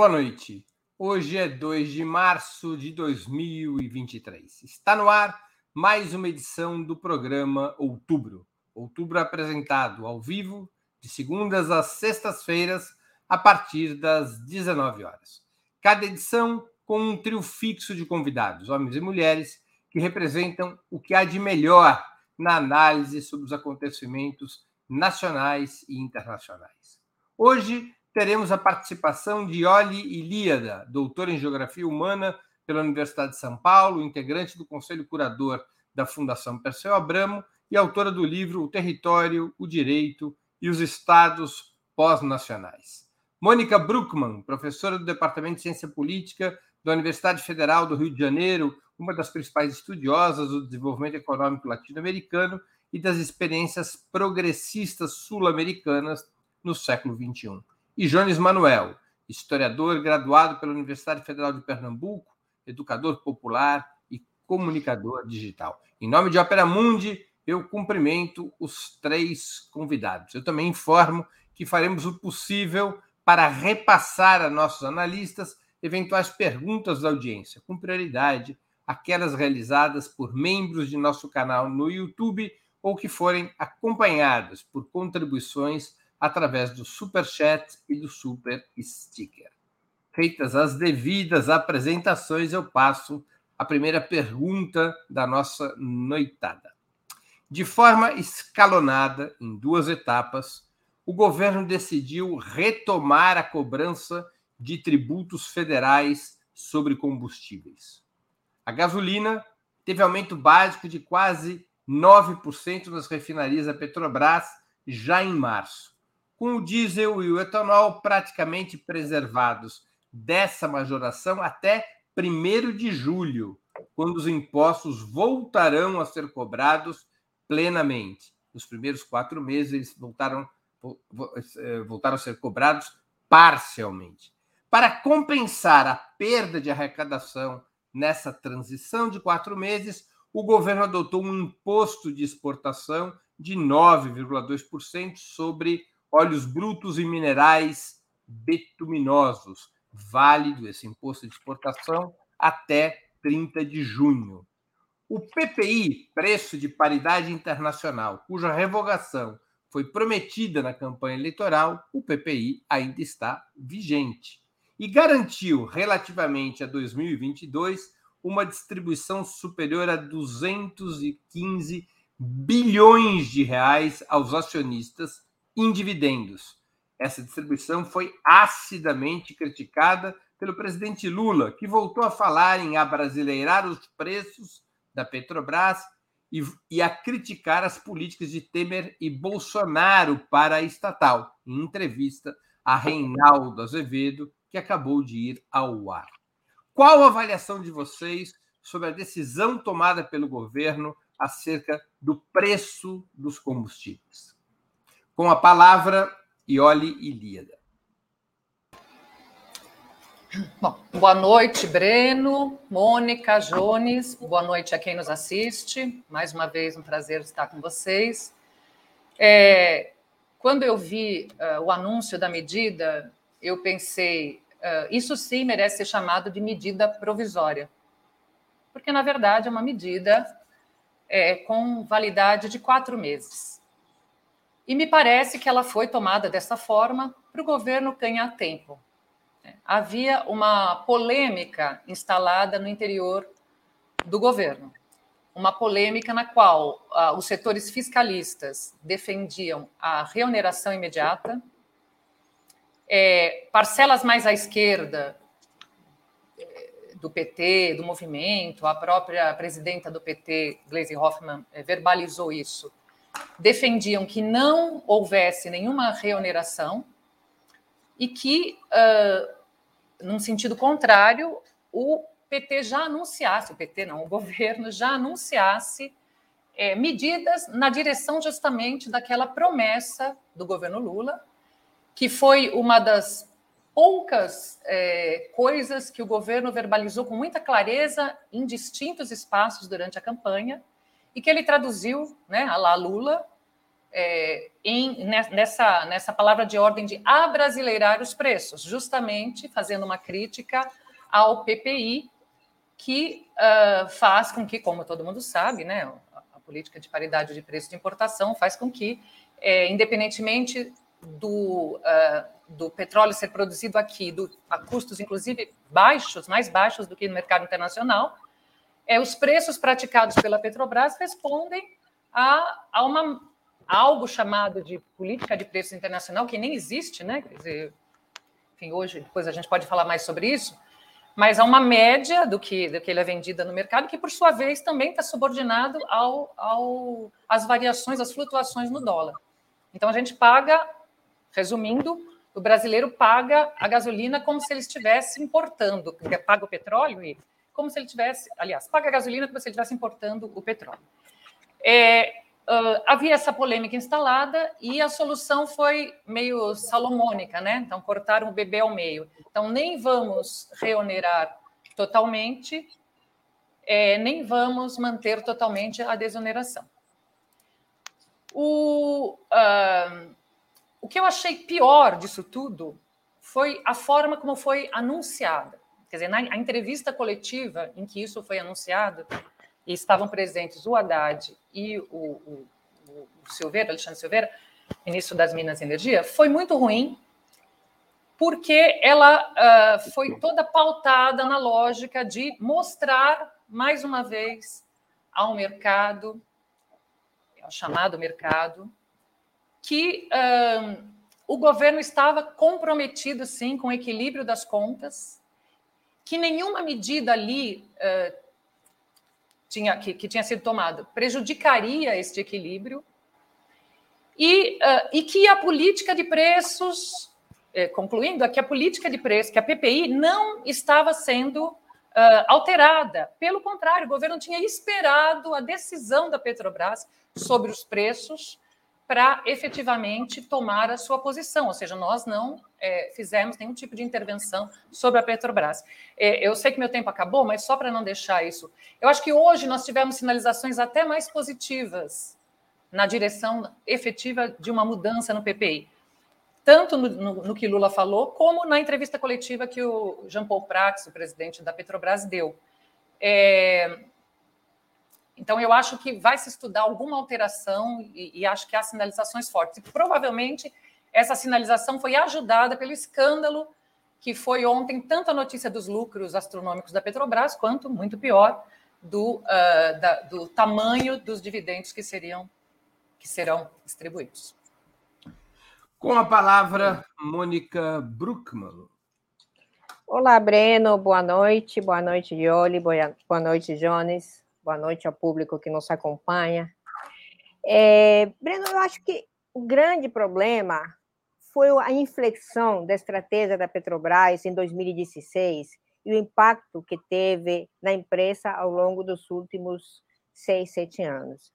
Boa noite. Hoje é 2 de março de 2023. Está no ar mais uma edição do programa Outubro. Outubro apresentado ao vivo, de segundas às sextas-feiras, a partir das 19 horas. Cada edição com um trio fixo de convidados, homens e mulheres, que representam o que há de melhor na análise sobre os acontecimentos nacionais e internacionais. Hoje teremos a participação de Oli Ilíada, doutora em Geografia Humana pela Universidade de São Paulo, integrante do Conselho Curador da Fundação Perseu Abramo e autora do livro O Território, o Direito e os Estados Pós-Nacionais. Mônica Bruckmann, professora do Departamento de Ciência Política da Universidade Federal do Rio de Janeiro, uma das principais estudiosas do desenvolvimento econômico latino-americano e das experiências progressistas sul-americanas no século XXI e Jones Manuel, historiador graduado pela Universidade Federal de Pernambuco, educador popular e comunicador digital. Em nome de Opera Mundi, eu cumprimento os três convidados. Eu também informo que faremos o possível para repassar a nossos analistas eventuais perguntas da audiência, com prioridade aquelas realizadas por membros de nosso canal no YouTube ou que forem acompanhadas por contribuições através do Super Chat e do Super Sticker. Feitas as devidas apresentações, eu passo a primeira pergunta da nossa noitada. De forma escalonada, em duas etapas, o governo decidiu retomar a cobrança de tributos federais sobre combustíveis. A gasolina teve aumento básico de quase 9% nas refinarias da Petrobras já em março, com o diesel e o etanol praticamente preservados dessa majoração até 1 de julho, quando os impostos voltarão a ser cobrados plenamente. Nos primeiros quatro meses, eles voltaram, eh, voltaram a ser cobrados parcialmente. Para compensar a perda de arrecadação nessa transição de quatro meses, o governo adotou um imposto de exportação de 9,2% sobre óleos brutos e minerais betuminosos, válido esse imposto de exportação até 30 de junho. O PPI, preço de paridade internacional, cuja revogação foi prometida na campanha eleitoral, o PPI ainda está vigente e garantiu, relativamente a 2022, uma distribuição superior a 215 bilhões de reais aos acionistas em dividendos. Essa distribuição foi acidamente criticada pelo presidente Lula, que voltou a falar em abrasileirar os preços da Petrobras e, e, a criticar as políticas de Temer e Bolsonaro para a estatal, em entrevista a Reinaldo Azevedo, que acabou de ir ao ar. Qual a avaliação de vocês sobre a decisão tomada pelo governo acerca do preço dos combustíveis? Com a palavra, Ioli Ilíada. Bom, boa noite, Breno, Mônica, Jones, boa noite a quem nos assiste. Mais uma vez, um prazer estar com vocês. É, quando eu vi uh, o anúncio da medida, eu pensei, uh, isso sim merece ser chamado de medida provisória, porque, na verdade, é uma medida é, com validade de quatro meses. E me parece que ela foi tomada dessa forma para o governo ganhar tempo. Havia uma polêmica instalada no interior do governo, uma polêmica na qual uh, os setores fiscalistas defendiam a reoneração imediata, é, parcelas mais à esquerda eh, do PT, do movimento, a própria presidenta do PT, Gleisi Hoffmann, eh, verbalizou isso defendiam que não houvesse nenhuma reoneração e que, uh, num sentido contrário, o PT já anunciasse, o PT não, o governo já anunciasse é, medidas na direção justamente daquela promessa do governo Lula, que foi uma das poucas é, coisas que o governo verbalizou com muita clareza em distintos espaços durante a campanha, e que ele traduziu, né, a lá Lula, é, em, nessa, nessa palavra de ordem de abrasileirar os preços, justamente fazendo uma crítica ao PPI, que uh, faz com que, como todo mundo sabe, né, a, política de paridade de preço de importação faz com que, é, independentemente do, uh, do petróleo ser produzido aqui do, a custos, inclusive, baixos, mais baixos do que no mercado internacional, é, os preços praticados pela Petrobras respondem a, a uma algo chamado de política de preço internacional, que nem existe, né? Quer dizer, enfim, hoje, depois a gente pode falar mais sobre isso, mas há uma média do que, do que ele é vendida no mercado, que, por sua vez, também está subordinado ao, ao, às variações, às flutuações no dólar. Então, a gente paga, resumindo, o brasileiro paga a gasolina como se ele estivesse importando, paga o petróleo e como se ele tivesse, aliás, paga a gasolina como se ele estivesse importando o petróleo. É, uh, havia essa polêmica instalada e a solução foi meio salomônica, né? Então, cortaram o bebê ao meio. Então, nem vamos reonerar totalmente, é, nem vamos manter totalmente a desoneração. O, uh, o que eu achei pior disso tudo foi a forma como foi anunciada. Quer dizer, na entrevista coletiva em que isso foi anunciado, e estavam presentes o Haddad e o, o, o Silveira, Alexandre Silveira, ministro das Minas e Energia, foi muito ruim, porque ela uh, foi toda pautada na lógica de mostrar, mais uma vez, ao mercado, ao chamado mercado, que uh, o governo estava comprometido, sim, com o equilíbrio das contas, que nenhuma medida ali uh, tinha, que, que tinha sido tomado prejudicaria este equilíbrio e, uh, e que a política de preços, eh, concluindo, que a política de preços, que a PPI não estava sendo uh, alterada. Pelo contrário, o governo tinha esperado a decisão da Petrobras sobre os preços para efetivamente tomar a sua posição, ou seja, nós não é, fizemos nenhum tipo de intervenção sobre a Petrobras. É, eu sei que meu tempo acabou, mas só para não deixar isso, eu acho que hoje nós tivemos sinalizações até mais positivas na direção efetiva de uma mudança no PPI, tanto no, no, no que Lula falou, como na entrevista coletiva que o Jean Paul Prats, o presidente da Petrobras, deu. É, então, eu acho que vai se estudar alguma alteração e, e acho que há sinalizações fortes. E provavelmente essa sinalização foi ajudada pelo escândalo que foi ontem, tanto a notícia dos lucros astronômicos da Petrobras, quanto, muito pior, do, uh, da, do tamanho dos dividendos que, seriam, que serão distribuídos. Com a palavra, Mônica Bruckmann. Olá, Breno, boa noite. Boa noite, Yoli. Boa noite, Jones boa noite ao público que nos acompanha. É, Breno, eu acho que o grande problema foi a inflexão da estratégia da Petrobras em 2016 e o impacto que teve na empresa ao longo dos últimos seis, sete anos.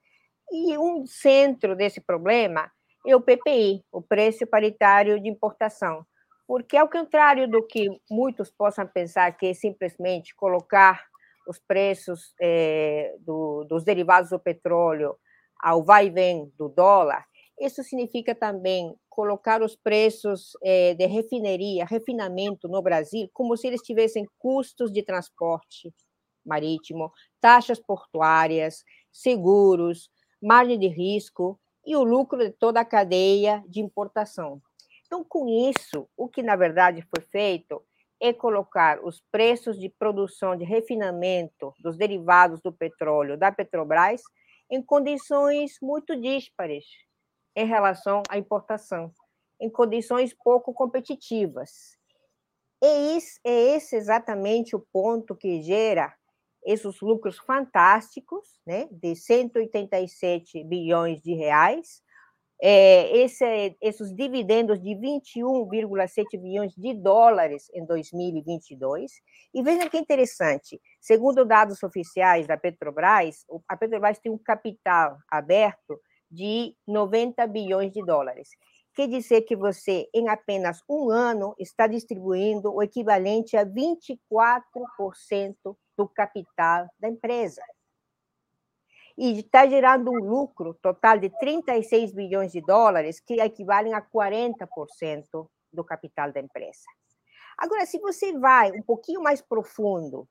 E um centro desse problema é o PPI, o preço paritário de importação, porque ao contrário do que muitos possam pensar que é simplesmente colocar os preços é, do, dos derivados do petróleo ao vai e vem do dólar, isso significa também colocar os preços é, de refineria, refinamento no Brasil, como se eles tivessem custos de transporte marítimo, taxas portuárias, seguros, margem de risco e o lucro de toda a cadeia de importação. Então, com isso, o que na verdade foi feito é colocar os preços de produção de refinamento dos derivados do petróleo da Petrobras em condições muito díspares em relação à importação, em condições pouco competitivas. E esse, é esse exatamente o ponto que gera esses lucros fantásticos, né, de 187 bilhões de reais, é, esse, esses dividendos de 21,7 bilhões de dólares em 2022. E vejam que interessante, segundo dados oficiais da Petrobras, a Petrobras tem um capital aberto de 90 bilhões de dólares. Quer dizer que você, em apenas um ano, está distribuindo o equivalente a 24% do capital da empresa. E está gerando um lucro total de 36 bilhões de dólares, que equivalem a 40% do capital da empresa. Agora, se você vai um pouquinho mais profundo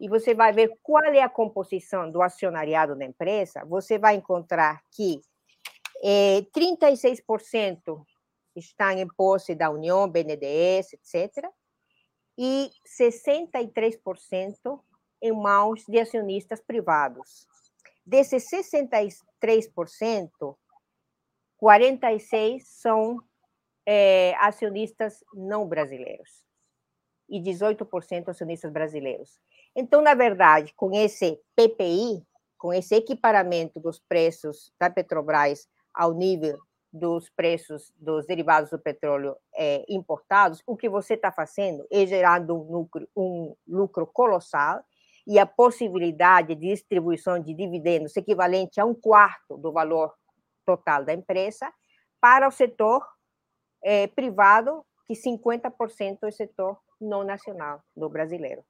e você vai ver qual é a composição do acionariado da empresa, você vai encontrar que é, 36% estão em posse da União, BNDES, etc., e 63% em mãos de acionistas privados. Desses 63%, 46% são é, acionistas não brasileiros e 18% acionistas brasileiros. Então, na verdade, com esse PPI, com esse equiparamento dos preços da Petrobras ao nível dos preços dos derivados do petróleo é, importados, o que você está fazendo é gerando um lucro, um lucro colossal e a possibilidade de distribuição de dividendos equivalente a um quarto do valor total da empresa para o setor é, privado, que 50% é o setor não nacional do brasileiro.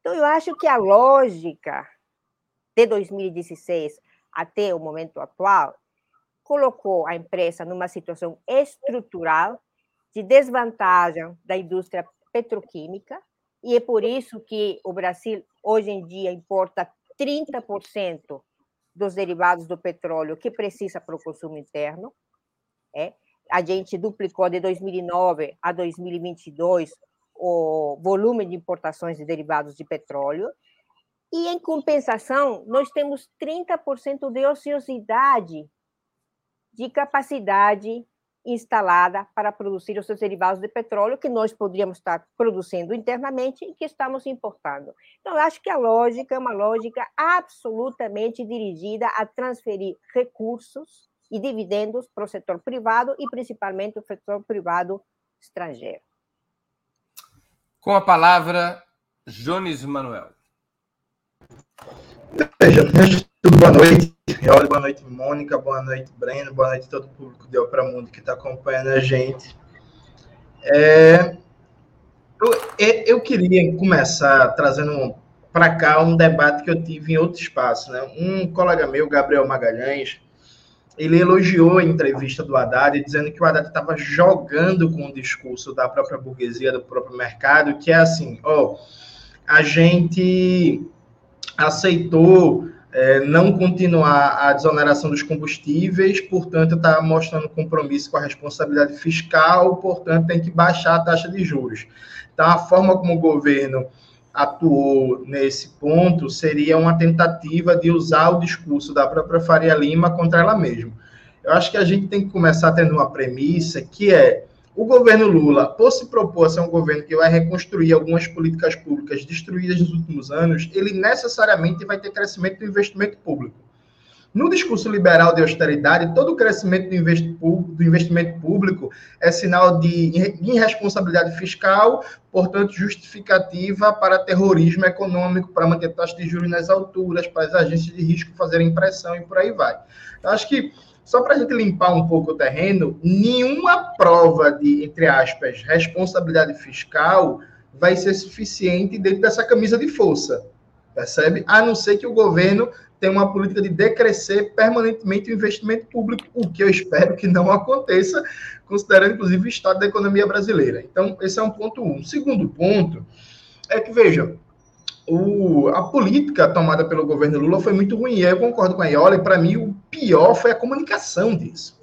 Então, eu acho que a lógica de 2016 até o momento atual colocou a empresa numa situação estrutural de desvantagem da indústria petroquímica, e é por isso que o Brasil, hoje em dia, importa 30% dos derivados do petróleo que precisa para o consumo interno. É. A gente duplicou de 2009 a 2022 o volume de importações de derivados de petróleo. E, em compensação, nós temos 30% de ociosidade de capacidade instalada para produzir os seus derivados de petróleo que nós poderíamos estar produzindo internamente e que estamos importando. Então, eu acho que a lógica é uma lógica absolutamente dirigida a transferir recursos e dividendos para o setor privado e principalmente o setor privado estrangeiro. Com a palavra, Jones Manuel. Veja, tudo boa noite. Olha, boa noite, Mônica, boa noite, Breno, boa noite todo o público de Opera Mundo que está acompanhando a gente. É, eu, eu, queria começar trazendo para cá um debate que eu tive em outro espaço. Né? Um colega meu, Gabriel Magalhães, ele elogiou a entrevista do Haddad, dizendo que o Haddad estava jogando com o discurso da própria burguesia, do próprio mercado, que é assim, ó, a gente aceitou é, não continuar a desoneração dos combustíveis, portanto, está mostrando compromisso com a responsabilidade fiscal, portanto, tem que baixar a taxa de juros. Então, a forma como o governo atuou nesse ponto seria uma tentativa de usar o discurso da própria Faria Lima contra ela mesma. Eu acho que a gente tem que começar tendo uma premissa que é o governo Lula, por se propor a ser um governo que vai reconstruir algumas políticas públicas destruídas nos últimos anos, ele necessariamente vai ter crescimento do investimento público. No discurso liberal de austeridade, todo o crescimento do investimento público é sinal de irresponsabilidade fiscal, portanto, justificativa para terrorismo econômico, para manter taxa de juros nas alturas, para as agências de risco fazerem pressão e por aí vai. Eu acho que só para a gente limpar um pouco o terreno, nenhuma prova de, entre aspas, responsabilidade fiscal vai ser suficiente dentro dessa camisa de força, percebe? A não ser que o governo tenha uma política de decrescer permanentemente o investimento público, o que eu espero que não aconteça, considerando, inclusive, o estado da economia brasileira. Então, esse é um ponto um. segundo ponto é que, veja, o, a política tomada pelo governo Lula foi muito ruim. Eu concordo com a Iola, e para mim o pior foi a comunicação disso.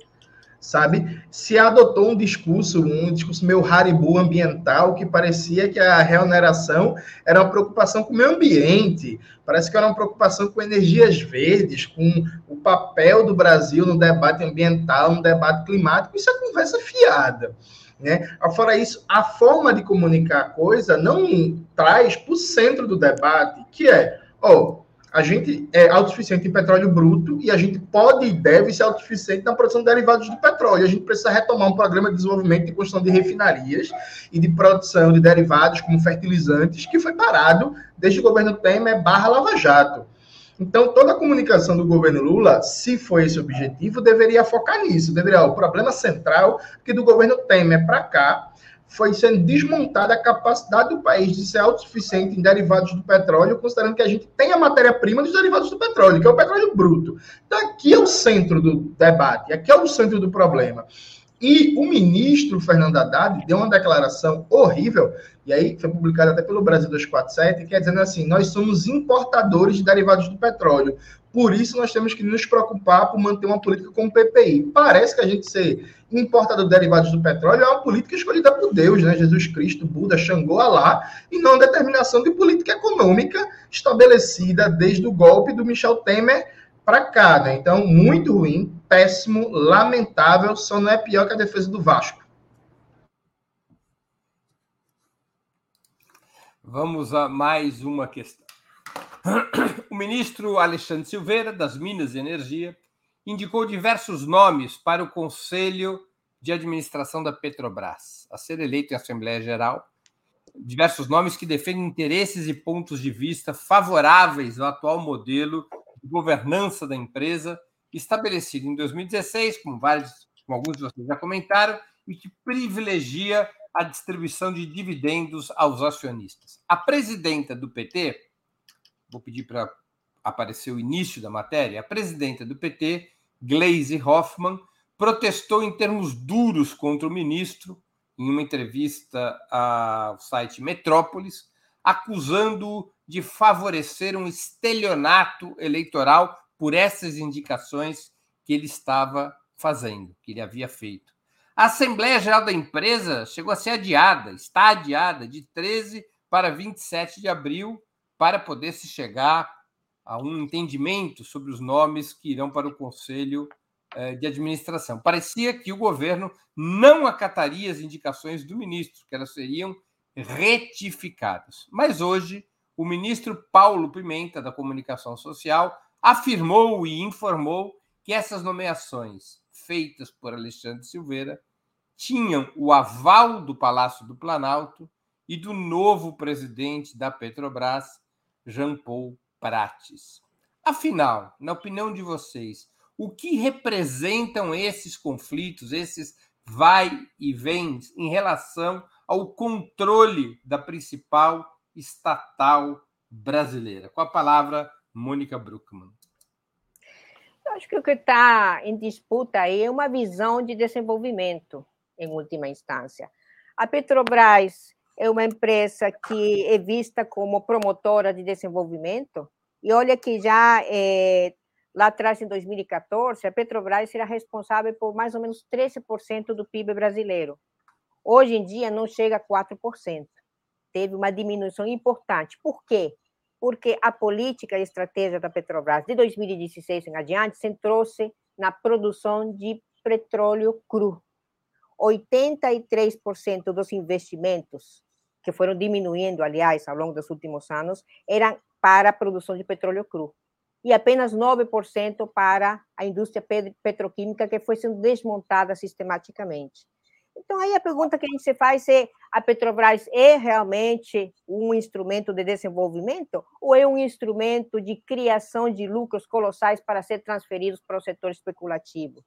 Sabe? Se adotou um discurso, um discurso meio haribu ambiental, que parecia que a reoneração era uma preocupação com o meio ambiente, parece que era uma preocupação com energias verdes, com o papel do Brasil no debate ambiental, no debate climático. Isso é conversa fiada. Né? Fora isso, a forma de comunicar a coisa não traz para o centro do debate, que é, ó, a gente é autossuficiente em petróleo bruto e a gente pode e deve ser autossuficiente na produção de derivados de petróleo. A gente precisa retomar um programa de desenvolvimento e construção de refinarias e de produção de derivados como fertilizantes, que foi parado desde o governo Temer barra Lava Jato. Então, toda a comunicação do governo Lula, se for esse objetivo, deveria focar nisso. Deveria, o problema central, que do governo Temer para cá, foi sendo desmontada a capacidade do país de ser autossuficiente em derivados do petróleo, considerando que a gente tem a matéria-prima dos derivados do petróleo, que é o petróleo bruto. Então, aqui é o centro do debate, aqui é o centro do problema. E o ministro Fernando Haddad deu uma declaração horrível, e aí foi publicada até pelo Brasil 247, que é dizendo assim: nós somos importadores de derivados do petróleo. Por isso, nós temos que nos preocupar por manter uma política com o PPI. Parece que a gente ser importador de derivados do petróleo é uma política escolhida por Deus, né? Jesus Cristo, Buda, Xangô, Alá, e não determinação de política econômica estabelecida desde o golpe do Michel Temer para cá, né? Então, muito ruim, péssimo, lamentável, só não é pior que a defesa do Vasco. Vamos a mais uma questão. O ministro Alexandre Silveira, das Minas e Energia, indicou diversos nomes para o Conselho de Administração da Petrobras, a ser eleito em Assembleia Geral. Diversos nomes que defendem interesses e pontos de vista favoráveis ao atual modelo de governança da empresa, estabelecido em 2016, como, vários, como alguns de vocês já comentaram, e que privilegia a distribuição de dividendos aos acionistas. A presidenta do PT, vou pedir para aparecer o início da matéria, a presidenta do PT, Gleisi Hoffmann, protestou em termos duros contra o ministro em uma entrevista ao site Metrópolis, acusando-o de favorecer um estelionato eleitoral por essas indicações que ele estava fazendo, que ele havia feito. A Assembleia Geral da empresa chegou a ser adiada, está adiada de 13 para 27 de abril, para poder se chegar a um entendimento sobre os nomes que irão para o Conselho eh, de Administração. Parecia que o governo não acataria as indicações do ministro, que elas seriam retificadas. Mas hoje, o ministro Paulo Pimenta, da Comunicação Social, afirmou e informou que essas nomeações feitas por Alexandre Silveira tinham o aval do Palácio do Planalto e do novo presidente da Petrobras, Jean Paul Prates. Afinal, na opinião de vocês, o que representam esses conflitos, esses vai e vens em relação ao controle da principal estatal brasileira? Com a palavra, Mônica Bruckmann. Eu acho que o que está em disputa aí é uma visão de desenvolvimento, em última instância. A Petrobras é uma empresa que é vista como promotora de desenvolvimento, e olha que já é, lá atrás, em 2014, a Petrobras era responsável por mais ou menos 13% do PIB brasileiro. Hoje em dia, não chega a 4%. Teve uma diminuição importante. Por quê? Porque a política e estratégia da Petrobras de 2016 em adiante centrou-se na produção de petróleo cru. 83% dos investimentos que foram diminuindo, aliás, ao longo dos últimos anos, eram para a produção de petróleo cru. E apenas 9% para a indústria petroquímica, que foi sendo desmontada sistematicamente. Então, aí a pergunta que a gente se faz é: a Petrobras é realmente um instrumento de desenvolvimento ou é um instrumento de criação de lucros colossais para ser transferidos para o setor especulativo?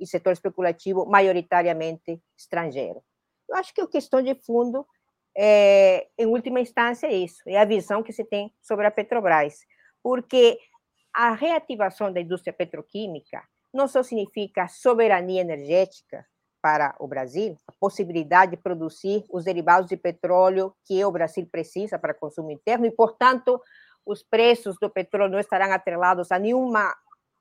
E setor especulativo majoritariamente estrangeiro. Eu acho que a questão de fundo é, em última instância, é isso, é a visão que se tem sobre a Petrobras, porque a reativação da indústria petroquímica não só significa soberania energética para o Brasil, a possibilidade de produzir os derivados de petróleo que o Brasil precisa para consumo interno e, portanto, os preços do petróleo não estarão atrelados a nenhuma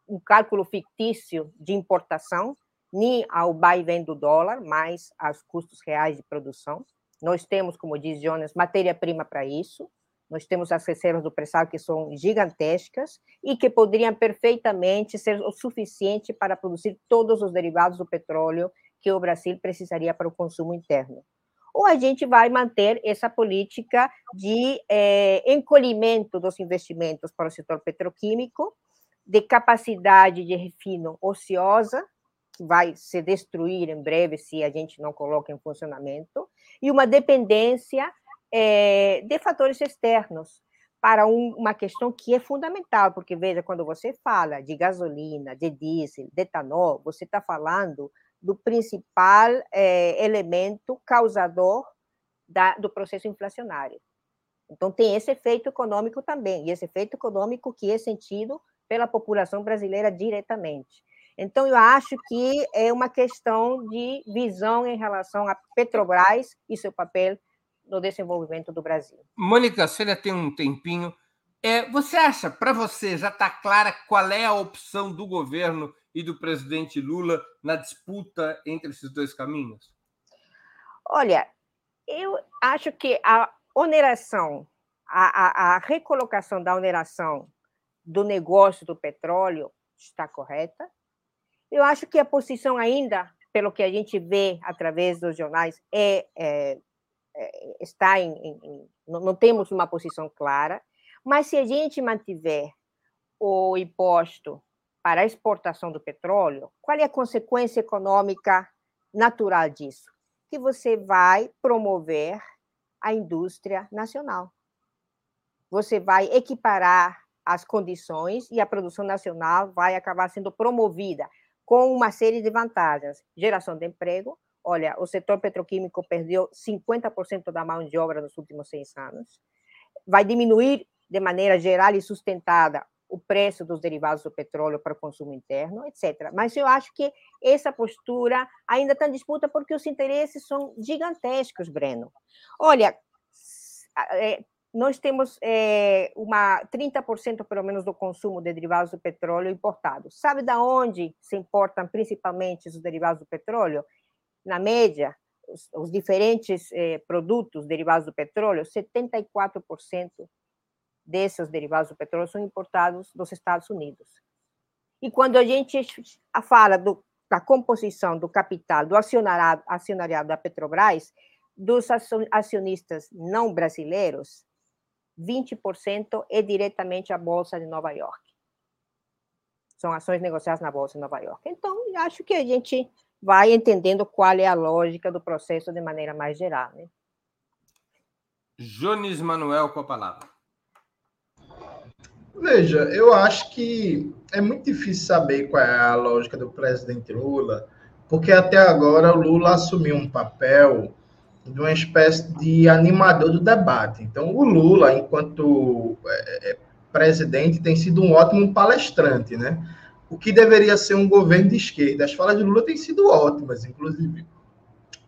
um cálculo fictício de importação, nem ao vai e vem do dólar, mas aos custos reais de produção. Nós temos, como diz Jonas, matéria-prima para isso. Nós temos as reservas do pré-sal que são gigantescas e que poderiam perfeitamente ser o suficiente para produzir todos os derivados do petróleo que o Brasil precisaria para o consumo interno. Ou a gente vai manter essa política de é, encolhimento dos investimentos para o setor petroquímico, de capacidade de refino ociosa, que vai se destruir em breve se a gente não coloca em funcionamento, e uma dependência é, de fatores externos para um, uma questão que é fundamental, porque veja, quando você fala de gasolina, de diesel, de etanol, você está falando do principal é, elemento causador da, do processo inflacionário. Então, tem esse efeito econômico também, e esse efeito econômico que é sentido pela população brasileira diretamente. Então, eu acho que é uma questão de visão em relação a Petrobras e seu papel no desenvolvimento do Brasil. Mônica, você ainda tem um tempinho. É, você acha, para você, já está clara qual é a opção do governo e do presidente Lula na disputa entre esses dois caminhos? Olha, eu acho que a oneração, a, a, a recolocação da oneração do negócio do petróleo está correta. Eu acho que a posição ainda, pelo que a gente vê através dos jornais, é, é, é está em, em, não, não temos uma posição clara, mas se a gente mantiver o imposto para a exportação do petróleo, qual é a consequência econômica natural disso? Que você vai promover a indústria nacional. Você vai equiparar as condições e a produção nacional vai acabar sendo promovida com uma série de vantagens. Geração de emprego. Olha, o setor petroquímico perdeu 50% da mão de obra nos últimos seis anos. Vai diminuir de maneira geral e sustentada o preço dos derivados do petróleo para o consumo interno, etc. Mas eu acho que essa postura ainda está em disputa porque os interesses são gigantescos, Breno. Olha, é, nós temos é, uma 30% pelo menos do consumo de derivados do petróleo importados. Sabe da onde se importam principalmente os derivados do petróleo? Na média, os, os diferentes é, produtos derivados do petróleo, 74% desses derivados do petróleo são importados dos Estados Unidos. E quando a gente fala do, da composição do capital do acionariado, acionariado da Petrobras, dos acionistas não brasileiros, 20% é diretamente a Bolsa de Nova York. São ações negociadas na Bolsa de Nova York. Então, acho que a gente vai entendendo qual é a lógica do processo de maneira mais geral. Né? Jones Manuel com a palavra. Veja, eu acho que é muito difícil saber qual é a lógica do presidente Lula, porque até agora o Lula assumiu um papel de uma espécie de animador do debate. Então, o Lula, enquanto é, é, presidente, tem sido um ótimo palestrante, né? O que deveria ser um governo de esquerda. As falas de Lula têm sido ótimas, inclusive.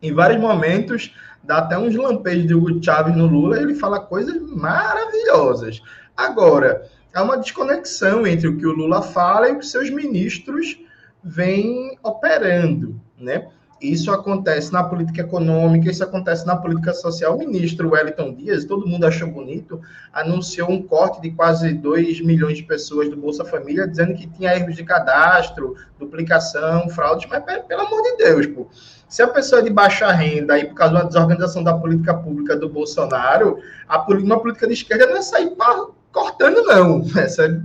Em vários momentos, dá até uns lampejos de Hugo Chávez no Lula, ele fala coisas maravilhosas. Agora, há uma desconexão entre o que o Lula fala e o que seus ministros vêm operando, né? Isso acontece na política econômica, isso acontece na política social. O ministro Wellington Dias, todo mundo achou bonito, anunciou um corte de quase 2 milhões de pessoas do Bolsa Família, dizendo que tinha erros de cadastro, duplicação, fraudes, mas pelo amor de Deus, pô. Se a pessoa é de baixa renda e por causa de uma desorganização da política pública do Bolsonaro, a, uma política de esquerda não é sair para cortando, não. Essa,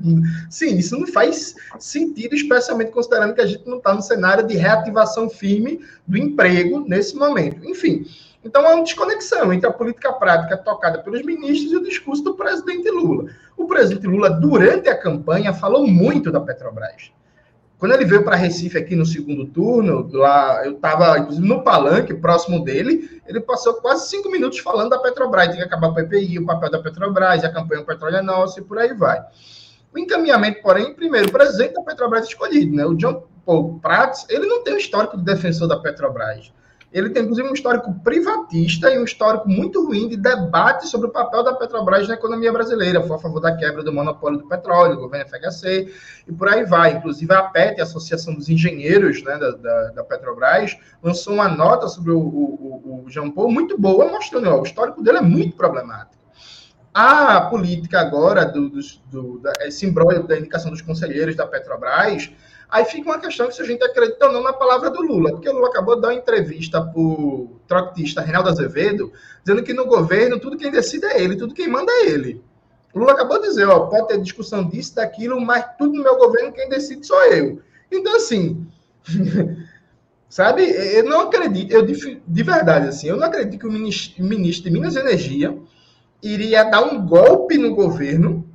sim, isso não faz sentido, especialmente considerando que a gente não está no cenário de reativação firme do emprego nesse momento. Enfim, então há uma desconexão entre a política prática tocada pelos ministros e o discurso do presidente Lula. O presidente Lula, durante a campanha, falou muito da Petrobras. Quando ele veio para Recife aqui no segundo turno, lá eu estava no palanque próximo dele, ele passou quase cinco minutos falando da Petrobras, tem que acabar o PPI, o papel da Petrobras, a campanha do petróleo é nossa e por aí vai. O encaminhamento, porém, primeiro, o presidente da Petrobras escolhido, né? O John Paul Prats, ele não tem um histórico de defensor da Petrobras ele tem, inclusive, um histórico privatista e um histórico muito ruim de debate sobre o papel da Petrobras na economia brasileira. Foi a favor da quebra do monopólio do petróleo, do governo FHC, e por aí vai. Inclusive, a PET, a Associação dos Engenheiros né, da, da, da Petrobras, lançou uma nota sobre o, o, o Jean Paul muito boa, mostrando ó, o histórico dele é muito problemático. A política agora, do, do, do da, esse embrólio da indicação dos conselheiros da Petrobras, Aí fica uma questão se a gente acredita ou não na palavra do Lula, porque o Lula acabou de dar uma entrevista para o troctista Reinaldo Azevedo, dizendo que no governo tudo quem decide é ele, tudo quem manda é ele. O Lula acabou de dizer, ó, pode ter discussão disso, daquilo, mas tudo no meu governo quem decide sou eu. Então, assim, sabe, eu não acredito, eu de, de, verdade, assim, eu não acredito que o ministro, ministro de Minas e Energia iria dar um golpe no governo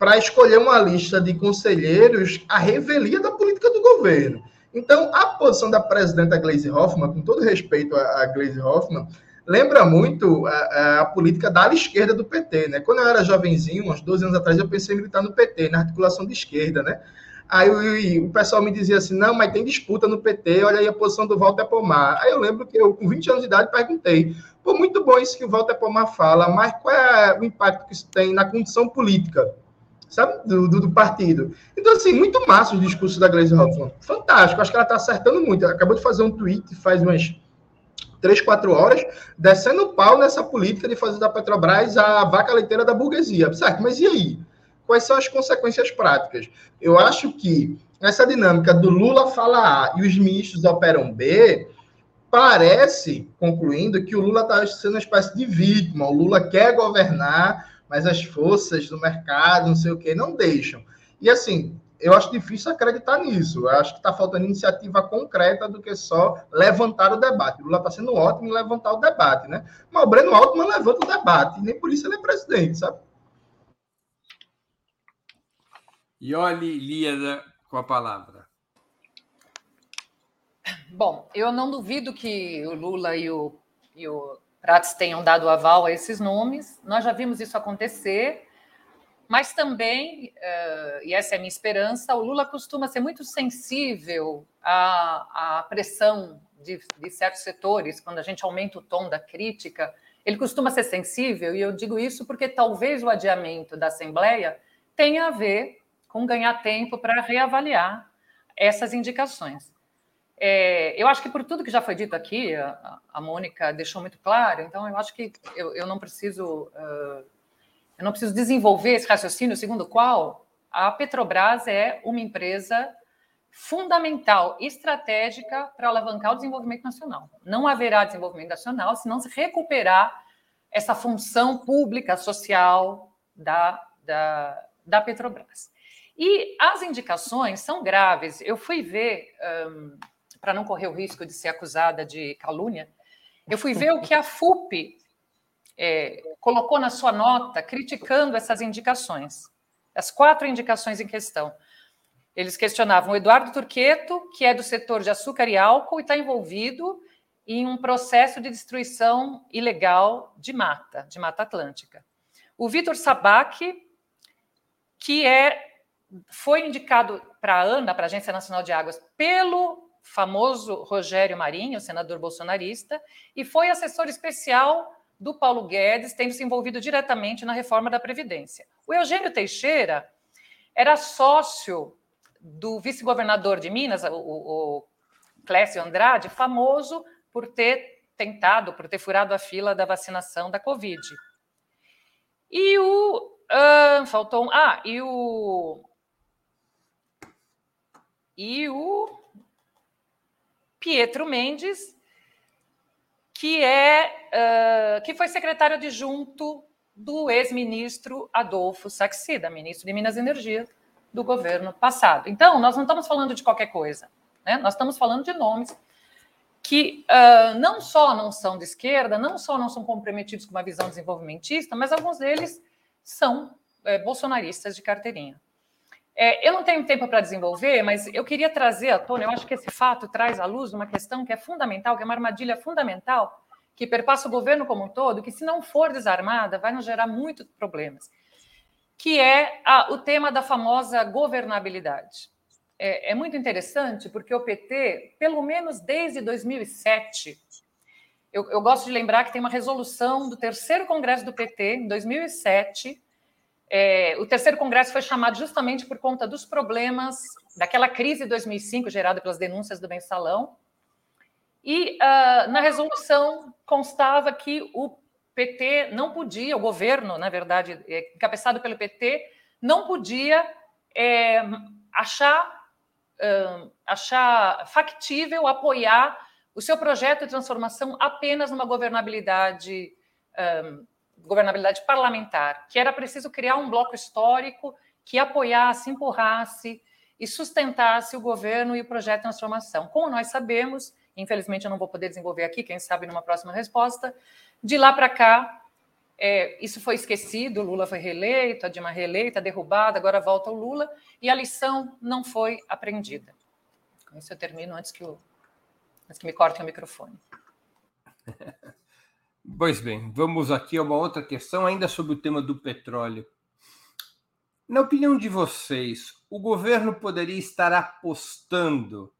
para escolher uma lista de conselheiros a revelia da política do governo. Então, a posição da presidenta Gleisi Hoffmann, com todo respeito a, a Gleisi Hoffmann, lembra muito a, a, política da ala esquerda do PT, né? Quando eu era jovenzinho, uns 12 anos atrás, eu pensei em militar no PT, na articulação de esquerda, né? Aí o, o pessoal me dizia assim, não, mas tem disputa no PT, olha aí a posição do Walter Pomar. Aí eu lembro que eu, com 20 anos de idade, perguntei, pô, muito bom isso que o Walter Pomar fala, mas qual é o impacto que isso tem na condição política, sabe, do, do, do partido? Então, assim, muito massa o discurso da Gleisi Hoffmann. Fantástico, acho que ela está acertando muito. Ela acabou de fazer um tweet faz umas três, quatro horas, descendo o pau nessa política de fazer da Petrobras a vaca leiteira da burguesia. Certo, mas e aí? Quais são as consequências práticas? Eu acho que essa dinâmica do Lula fala A e os ministros operam B, parece, concluindo, que o Lula está sendo uma espécie de vítima. O Lula quer governar, mas as forças do mercado, não sei o quê, não deixam. E assim, eu acho difícil acreditar nisso. Eu acho que está faltando iniciativa concreta do que só levantar o debate. O Lula está sendo ótimo em levantar o debate, né? Mas o Breno Altman levanta o debate, e nem por isso ele é presidente, sabe? Ioli Líada com a palavra. Bom, eu não duvido que o Lula e o, e o Prats tenham dado aval a esses nomes. Nós já vimos isso acontecer mas também, uh, e essa é a minha esperança, o Lula costuma ser muito sensível à, à pressão de, de, certos setores, quando a gente aumenta o tom da crítica, ele costuma ser sensível, e eu digo isso porque talvez o adiamento da Assembleia tenha a ver com ganhar tempo para reavaliar essas indicações. É, eu acho que por tudo que já foi dito aqui, a, a Mônica deixou muito claro, então eu acho que eu, eu não preciso. Uh, eu não preciso desenvolver esse raciocínio segundo o qual a Petrobras é uma empresa fundamental, estratégica para alavancar o desenvolvimento nacional. Não haverá desenvolvimento nacional se não se recuperar essa função pública, social da, da, da Petrobras. E as indicações são graves. Eu fui ver, um, para não correr o risco de ser acusada de calúnia, eu fui ver o que a FUP é, colocou na sua nota criticando essas indicações, as quatro indicações em questão. Eles questionavam o Eduardo Turqueto, que é do setor de açúcar e álcool e está envolvido em um processo de destruição ilegal de mata, de mata atlântica. O Vitor Sabac, que é foi indicado para a ANA, para a Agência Nacional de Águas, pelo famoso Rogério Marinho, senador bolsonarista, e foi assessor especial do Paulo Guedes tendo se envolvido diretamente na reforma da Previdência. O Eugênio Teixeira era sócio do vice-governador de Minas, o, o Clécio Andrade, famoso por ter tentado, por ter furado a fila da vacinação da Covid. E o. Uh, faltou um. Ah, e o. E o Pietro Mendes, que é uh, que foi secretário adjunto do ex-ministro Adolfo Saxida, ministro de Minas e Energia do governo passado. Então, nós não estamos falando de qualquer coisa, né? Nós estamos falando de nomes que uh, não só não são de esquerda, não só não são comprometidos com uma visão desenvolvimentista, mas alguns deles são é, bolsonaristas de carteirinha. É, eu não tenho tempo para desenvolver, mas eu queria trazer à tona, eu acho que esse fato traz à luz uma questão que é fundamental, que é uma armadilha fundamental, que perpassa o governo como um todo, que se não for desarmada, vai nos gerar muitos problemas, que é a, o tema da famosa governabilidade. É, é muito interessante, porque o PT, pelo menos desde 2007, eu, eu gosto de lembrar que tem uma resolução do terceiro congresso do PT, em 2007, é, o terceiro congresso foi chamado justamente por conta dos problemas daquela crise de 2005 gerada pelas denúncias do mensalão. E uh, na resolução constava que o PT não podia, o governo, na verdade, é, encabeçado pelo PT, não podia é, achar, uh, achar factível apoiar o seu projeto de transformação apenas numa governabilidade uh, governabilidade parlamentar, que era preciso criar um bloco histórico que apoiasse, empurrasse e sustentasse o governo e o projeto de transformação. Como nós sabemos, infelizmente eu não vou poder desenvolver aqui, quem sabe numa próxima resposta, de lá para cá, é, isso foi esquecido, Lula foi reeleito, a Dilma reeleita, derrubada, agora volta o Lula, e a lição não foi aprendida. Com isso eu termino antes que, antes que me cortem o microfone. Pois bem, vamos aqui a uma outra questão, ainda sobre o tema do petróleo. Na opinião de vocês, o governo poderia estar apostando,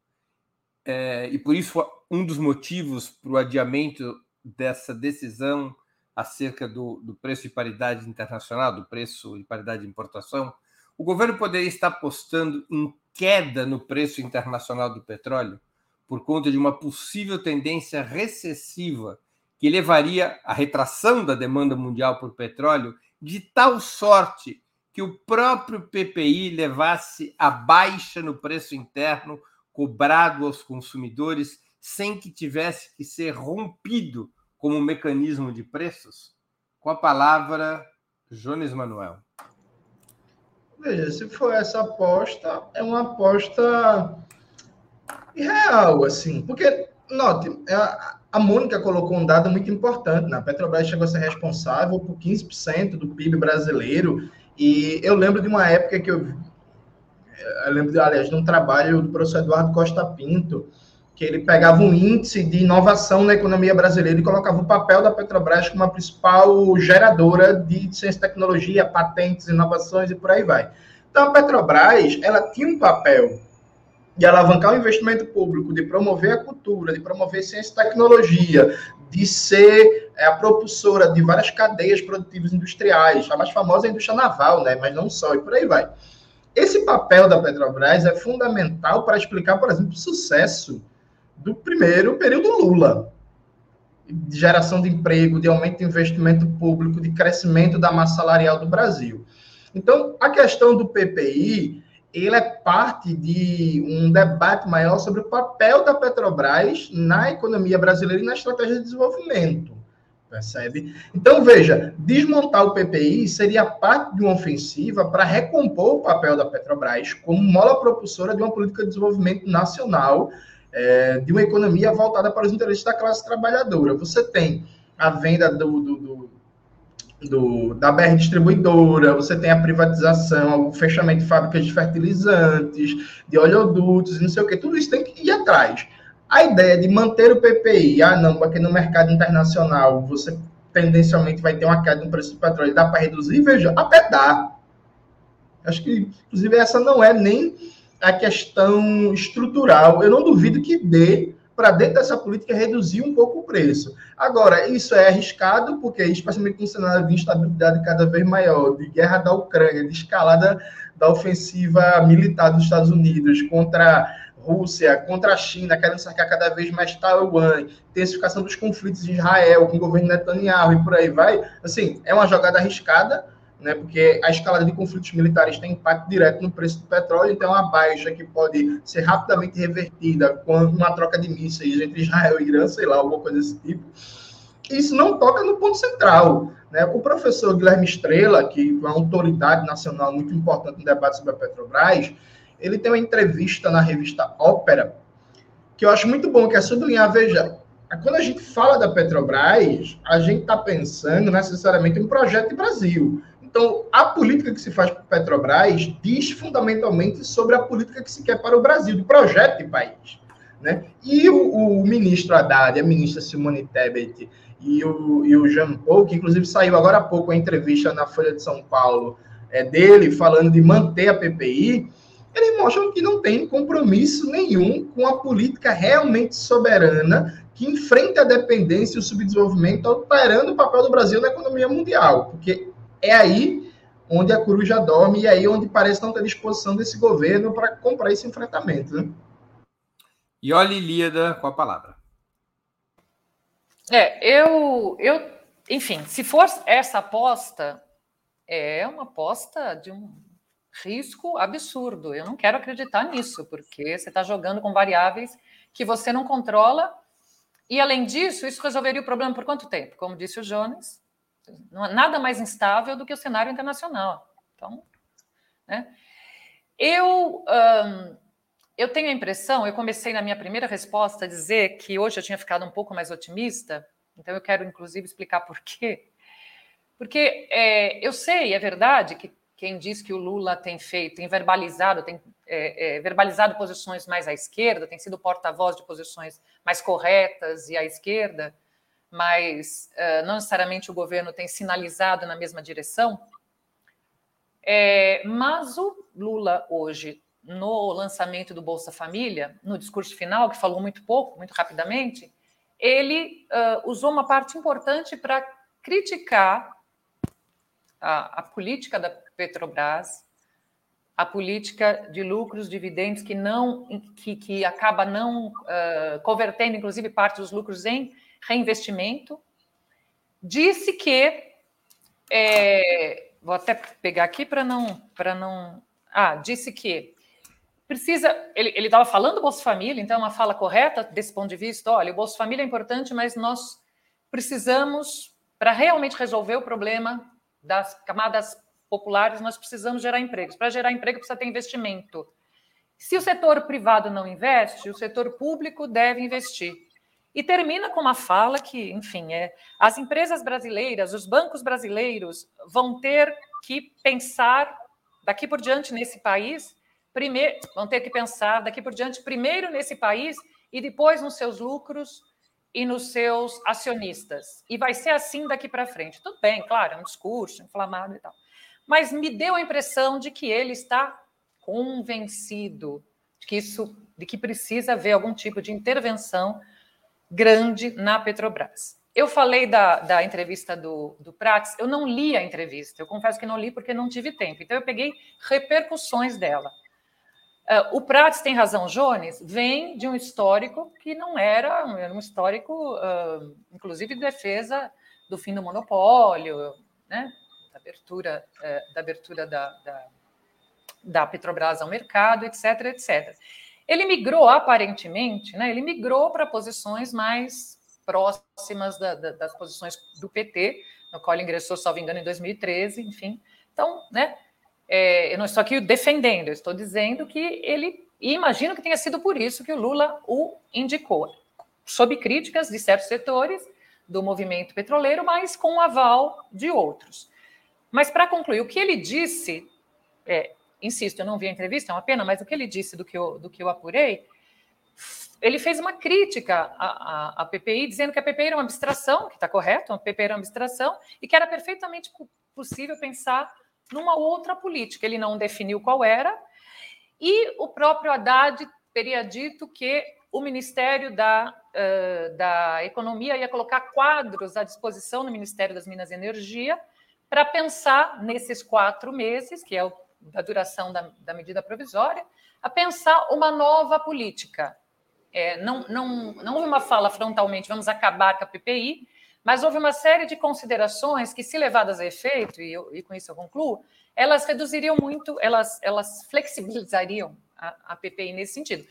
é, e por isso um dos motivos para o adiamento dessa decisão acerca do, do preço de paridade internacional, do preço de paridade de importação, o governo poderia estar apostando em queda no preço internacional do petróleo por conta de uma possível tendência recessiva que levaria à retração da demanda mundial por petróleo de tal sorte que o próprio PPI levasse a baixa no preço interno cobrado aos consumidores sem que tivesse que ser rompido como mecanismo de preços? Com a palavra, Jones Manuel. Veja, se for essa aposta, é uma aposta irreal, assim, porque, note, é a, a Mônica colocou um dado muito importante, né? A Petrobras chegou a ser responsável por 15% do PIB brasileiro, e eu lembro de uma época que eu, eu lembro, aliás, de um trabalho do professor Eduardo Costa Pinto, que ele pegava um índice de inovação na economia brasileira e colocava o papel da Petrobras como a principal geradora de ciência e tecnologia, patentes, inovações e por aí vai. Então, a Petrobras, ela tinha um papel de alavancar o investimento público, de promover a cultura, de promover ciência e tecnologia, de ser é, a propulsora de várias cadeias produtivas industriais, a mais famosa é a indústria naval, né? mas não só, e por aí vai. Esse papel da Petrobras é fundamental para explicar, por exemplo, o sucesso do primeiro período Lula, de geração de emprego, de aumento de investimento público, de crescimento da massa salarial do Brasil. Então, a questão do PPI, ele é parte de um debate maior sobre o papel da Petrobras na economia brasileira e na estratégia de desenvolvimento. Percebe? Então, veja, desmontar o PPI seria parte de uma ofensiva para recompor o papel da Petrobras como mola propulsora de uma política de desenvolvimento nacional é, de uma economia voltada para os interesses da classe trabalhadora. Você tem a venda do, do, do, do, da BR Distribuidora, você tem a privatização, o fechamento de fábricas de fertilizantes, de oleodutos, não sei o que, tudo isso tem que ir atrás. A ideia de manter o PPI, ah, não, porque no mercado internacional você tendencialmente vai ter uma queda no preço do petróleo, dá para reduzir, veja, até dá. Acho que, inclusive, essa não é nem a questão estrutural. Eu não duvido que dê para dentro dessa política reduzir um pouco o preço. Agora, isso é arriscado, porque especialmente no cenário de instabilidade cada vez maior, de guerra da Ucrânia, de escalada da ofensiva militar dos Estados Unidos contra Rússia, contra a China, querendo sacar cada vez mais Taiwan, intensificação dos conflitos de Israel com o governo Netanyahu e por aí vai. Assim, é uma jogada arriscada, né, porque a escalada de conflitos militares tem impacto direto no preço do petróleo, então é uma baixa que pode ser rapidamente revertida com uma troca de mísseis entre Israel e Irã, sei lá, alguma coisa desse tipo. Isso não toca no ponto central. Né? O professor Guilherme Estrela, que é uma autoridade nacional muito importante no debate sobre a Petrobras, ele tem uma entrevista na revista Ópera, que eu acho muito bom, que é sublinhar, veja, quando a gente fala da Petrobras, a gente está pensando necessariamente em um projeto de Brasil. Então, a política que se faz para Petrobras diz fundamentalmente sobre a política que se quer para o Brasil, de projeto de país. Né? E o, o ministro Haddad, a ministra Simone Tebet e o, e o Jean Paul, que inclusive saiu agora há pouco a entrevista na Folha de São Paulo é, dele, falando de manter a PPI, eles mostram que não tem compromisso nenhum com a política realmente soberana que enfrenta a dependência e o subdesenvolvimento, alterando o papel do Brasil na economia mundial. Porque é aí onde a coruja dorme e é aí onde parece não ter disposição desse governo para comprar esse enfrentamento. Né? E olha, Ilíada, com a palavra. É, eu, eu, enfim, se for essa aposta, é uma aposta de um risco absurdo. Eu não quero acreditar nisso, porque você está jogando com variáveis que você não controla. E, além disso, isso resolveria o problema por quanto tempo? Como disse o Jones, nada mais instável do que o cenário internacional. Então, né? eu, eu tenho a impressão, eu comecei na minha primeira resposta a dizer que hoje eu tinha ficado um pouco mais otimista, então eu quero inclusive explicar por quê. Porque é, eu sei, é verdade, que, quem diz que o Lula tem feito, tem verbalizado, tem é, é, verbalizado posições mais à esquerda, tem sido porta-voz de posições mais corretas e à esquerda, mas uh, não necessariamente o governo tem sinalizado na mesma direção. É, mas o Lula hoje, no lançamento do Bolsa Família, no discurso final, que falou muito pouco, muito rapidamente, ele uh, usou uma parte importante para criticar a, a, política da Petrobras, a política de lucros, dividendos que não que, que acaba não uh, convertendo, inclusive, parte dos lucros em reinvestimento. Disse que é, vou até pegar aqui para não para não ah disse que precisa. Ele estava falando do Bolsa Família, então é uma fala correta desse ponto de vista. Olha, o Bolsa Família é importante, mas nós precisamos, para realmente resolver o problema das camadas populares, nós precisamos gerar empregos. Para gerar emprego, precisa ter investimento. Se o setor privado não investe, o setor público deve investir. E termina com uma fala que, enfim, é as empresas brasileiras, os bancos brasileiros vão ter que pensar daqui por diante nesse país primeiro, vão ter que pensar daqui por diante, primeiro nesse país e depois nos seus lucros e nos seus acionistas. E vai ser assim daqui para frente. Tudo bem, claro, é um discurso inflamado e tal. Mas me deu a impressão de que ele está convencido de que isso, de que precisa haver algum tipo de intervenção grande na Petrobras. Eu falei da, da entrevista do, do Prates, eu não li a entrevista, eu confesso que não li porque não tive tempo. Então, eu peguei repercussões dela. Uh, o Prates tem razão, Jones, vem de um histórico que não era, era um histórico, uh, inclusive, de defesa do fim do monopólio, né? da abertura, uh, da, abertura da, da, da, Petrobras ao mercado, etc, etc. Ele migrou, aparentemente, né? ele migrou para posições mais próximas da, das posições do PT, no qual ele ingressou, salvo engano, em 2013, enfim. Então, né? É, eu não estou aqui defendendo, eu estou dizendo que ele, e imagino que tenha sido por isso que o Lula o indicou, sob críticas de certos setores do movimento petroleiro, mas com o aval de outros. Mas para concluir, o que ele disse, é, insisto, eu não vi a entrevista, é uma pena, mas o que ele disse do que eu, do que eu apurei, ele fez uma crítica à, à, à PPI, dizendo que a PPI era uma abstração, que está correto, a PPI era uma abstração, e que era perfeitamente possível pensar numa outra política. Ele não definiu qual era, e o próprio Haddad teria dito que o Ministério da, uh, da Economia ia colocar quadros à disposição no Ministério das Minas e Energia para pensar nesses quatro meses, que é o, a duração da, da medida provisória, a pensar uma nova política. É, não, não, não houve uma fala frontalmente, vamos acabar com a PPI, mas houve uma série de considerações que, se levadas a efeito, e, eu, e com isso eu concluo, elas reduziriam muito, elas, elas flexibilizariam a, a PPI nesse sentido.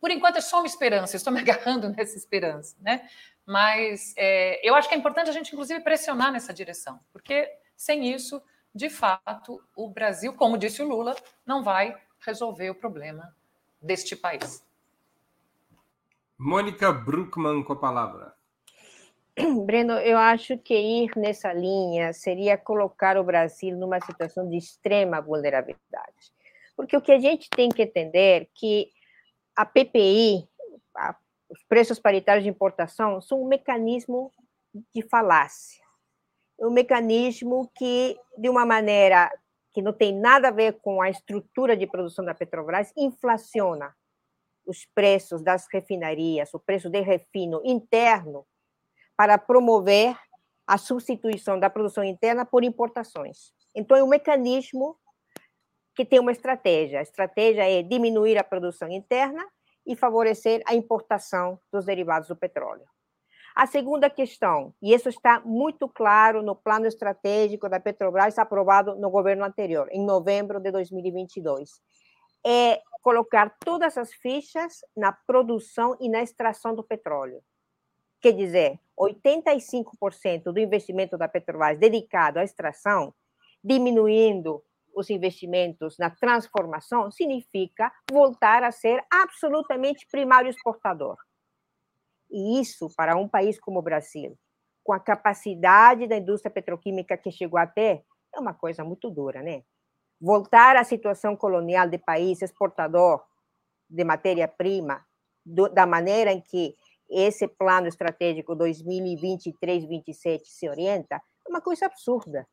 Por enquanto é só uma esperança, estou me agarrando nessa esperança, né? Mas é, eu acho que é importante a gente, inclusive, pressionar nessa direção, porque sem isso, de fato, o Brasil, como disse o Lula, não vai resolver o problema deste país. Mônica Bruckmann com a palavra. Breno, eu acho que ir nessa linha seria colocar o Brasil numa situação de extrema vulnerabilidade. Porque o que a gente tem que entender é que a PPI, a, os preços paritários de importação, são um mecanismo de falácia. Um mecanismo que, de uma maneira que não tem nada a ver com a estrutura de produção da Petrobras, inflaciona os preços das refinarias, o preço de refino interno para promover a substituição da produção interna por importações. Então, é um mecanismo que tem uma estratégia. A estratégia é diminuir a produção interna e favorecer a importação dos derivados do petróleo. A segunda questão, e isso está muito claro no plano estratégico da Petrobras aprovado no governo anterior, em novembro de 2022, é colocar todas as fichas na produção e na extração do petróleo. Quer dizer, 85% do investimento da Petrobras dedicado à extração, diminuindo os investimentos na transformação, significa voltar a ser absolutamente primário exportador. E isso, para um país como o Brasil, com a capacidade da indústria petroquímica que chegou até, é uma coisa muito dura, né? voltar à situação colonial de país exportador de matéria-prima, da maneira em que esse plano estratégico 2023-27 se orienta, é uma coisa absurda.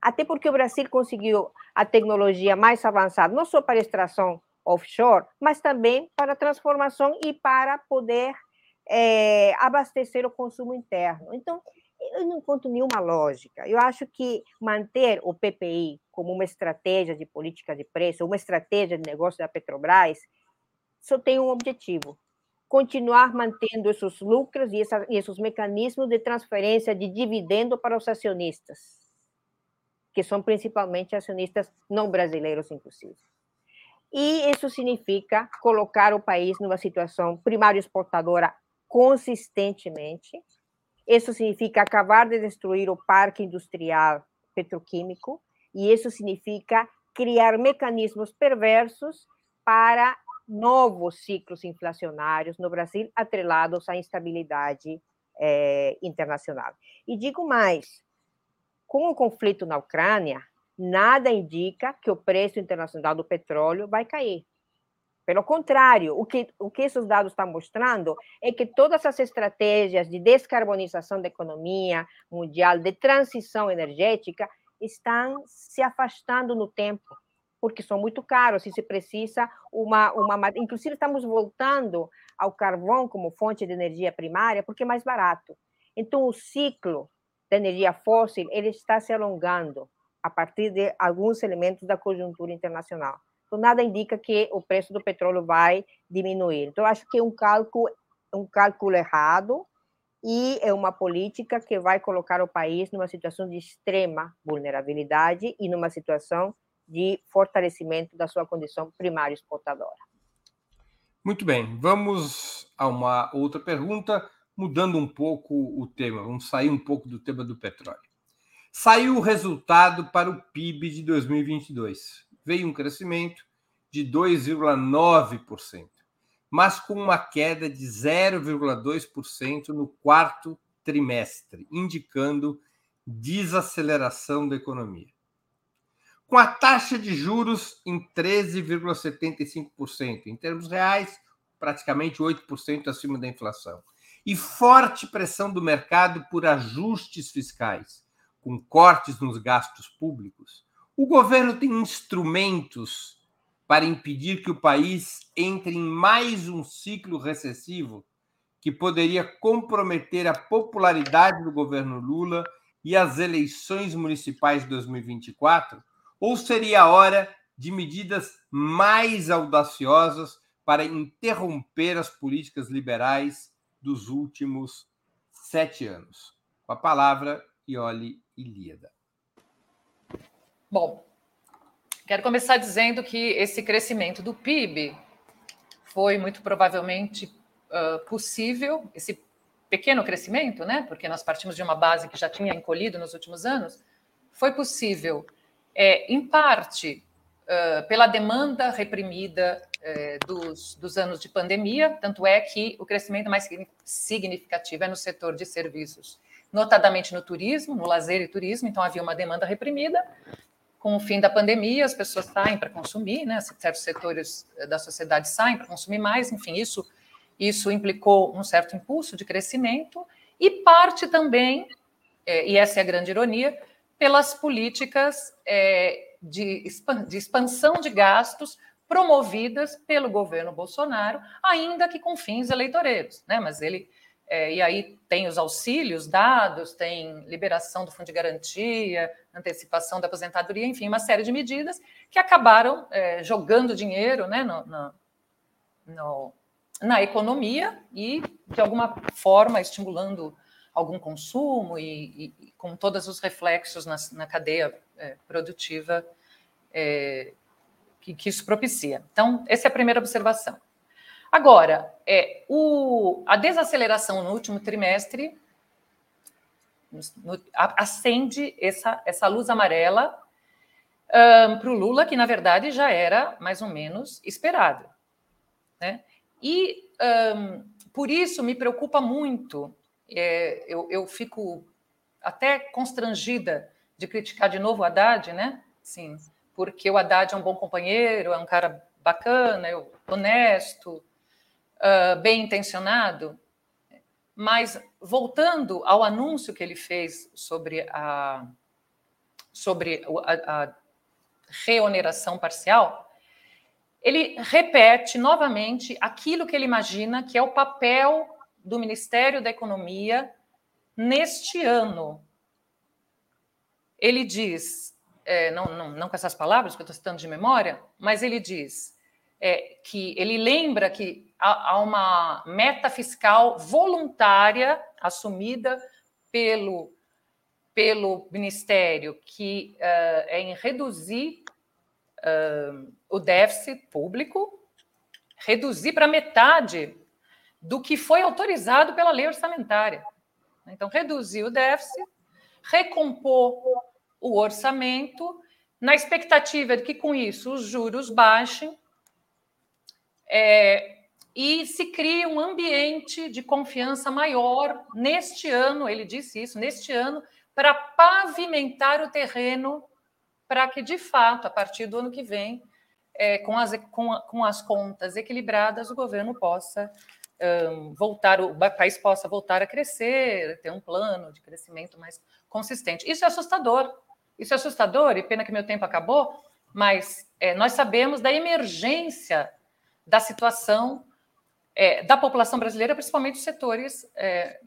Até porque o Brasil conseguiu a tecnologia mais avançada, não só para extração offshore, mas também para transformação e para poder é, abastecer o consumo interno. Então, eu não encontro nenhuma lógica. Eu acho que manter o PPI como uma estratégia de política de preço, uma estratégia de negócio da Petrobras, só tem um objetivo: continuar mantendo esses lucros e, essa, esses mecanismos de transferência de dividendo para os acionistas, que são principalmente acionistas não brasileiros, inclusive. E isso significa colocar o país numa situação primária exportadora consistentemente. Isso significa acabar de destruir o parque industrial petroquímico, e isso significa criar mecanismos perversos para novos ciclos inflacionários no Brasil atrelados à instabilidade é, internacional. E digo mais: com o conflito na Ucrânia, nada indica que o preço internacional do petróleo vai cair. Pelo contrário, o que, o que esses dados estão mostrando é que todas as estratégias de descarbonização da economia mundial, de transição energética, estão se afastando no tempo, porque são muito caros e se precisa uma, uma. Inclusive, estamos voltando ao carvão como fonte de energia primária, porque é mais barato. Então, o ciclo da energia fóssil ele está se alongando a partir de alguns elementos da conjuntura internacional. Então, nada indica que o preço do petróleo vai diminuir. Então, acho que é um cálculo, um cálculo errado e é uma política que vai colocar o país numa situação de extrema vulnerabilidade e numa situação de fortalecimento da sua condição primária exportadora. Muito bem, vamos a uma outra pergunta, mudando um pouco o tema, vamos sair um pouco do tema do petróleo. Saiu o resultado para o PIB de 2022. Veio um crescimento de 2,9%, mas com uma queda de 0,2% no quarto trimestre, indicando desaceleração da economia. Com a taxa de juros em 13,75%, em termos reais, praticamente 8% acima da inflação, e forte pressão do mercado por ajustes fiscais com cortes nos gastos públicos, o governo tem instrumentos para impedir que o país entre em mais um ciclo recessivo que poderia comprometer a popularidade do governo Lula e as eleições municipais de 2024? Ou seria a hora de medidas mais audaciosas para interromper as políticas liberais dos últimos sete anos? Com a palavra, Ioli Ilíada. Bom, quero começar dizendo que esse crescimento do PIB foi muito provavelmente uh, possível, esse pequeno crescimento, né? Porque nós partimos de uma base que já tinha encolhido nos últimos anos, foi possível, é, em parte, uh, pela demanda reprimida dos, dos anos de pandemia, tanto é que o crescimento mais significativo é no setor de serviços notadamente no turismo, no lazer e turismo, então havia uma demanda reprimida. Com o fim da pandemia, as pessoas saem para consumir, né? certos setores da sociedade saem para consumir mais, enfim, isso, isso implicou um certo impulso de crescimento e parte também, é, e essa é a grande ironia, pelas políticas de, de expansão de gastos promovidas pelo governo Bolsonaro, ainda que com fins eleitoreiros, né? Mas ele é, e aí tem os auxílios dados, tem liberação do fundo de garantia, antecipação da aposentadoria, enfim, uma série de medidas que acabaram é, jogando dinheiro né, no, no, no, na economia e, de alguma forma, estimulando algum consumo e, e com todos os reflexos na, na cadeia é, produtiva é, que, que isso propicia. Então, essa é a primeira observação. Agora, é, o, a desaceleração no último trimestre no, acende essa, essa luz amarela um, para o Lula, que na verdade já era mais ou menos esperado. Né? E um, por isso me preocupa muito, é, eu, eu fico até constrangida de criticar de novo o Haddad, né? sim, porque o Haddad é um bom companheiro, é um cara bacana, honesto, uh, bem intencionado. Mas voltando ao anúncio que ele fez sobre a sobre a, a reoneração parcial, ele repete novamente aquilo que ele imagina que é o papel do Ministério da Economia neste ano. Ele diz, é, não, não, não, com essas palavras, que eu estou citando de memória, mas ele diz é, que ele lembra que há, há uma meta fiscal voluntária assumida pelo, pelo Ministério, que uh, é em reduzir uh, o déficit público, reduzir para metade do que foi autorizado pela lei orçamentária. Então, reduzir o déficit, recompor o orçamento, na expectativa de que com isso os juros baixem é, e se crie um ambiente de confiança maior neste ano, ele disse isso, neste ano, para pavimentar o terreno para que, de fato, a partir do ano que vem, é, com, as, com, com, as contas equilibradas, o governo possa um, voltar, o país possa voltar a crescer, ter um plano de crescimento mais consistente. Isso é assustador. Isso é assustador, e pena que meu tempo acabou, mas é, nós sabemos da emergência da situação é, da população brasileira, principalmente os setores é,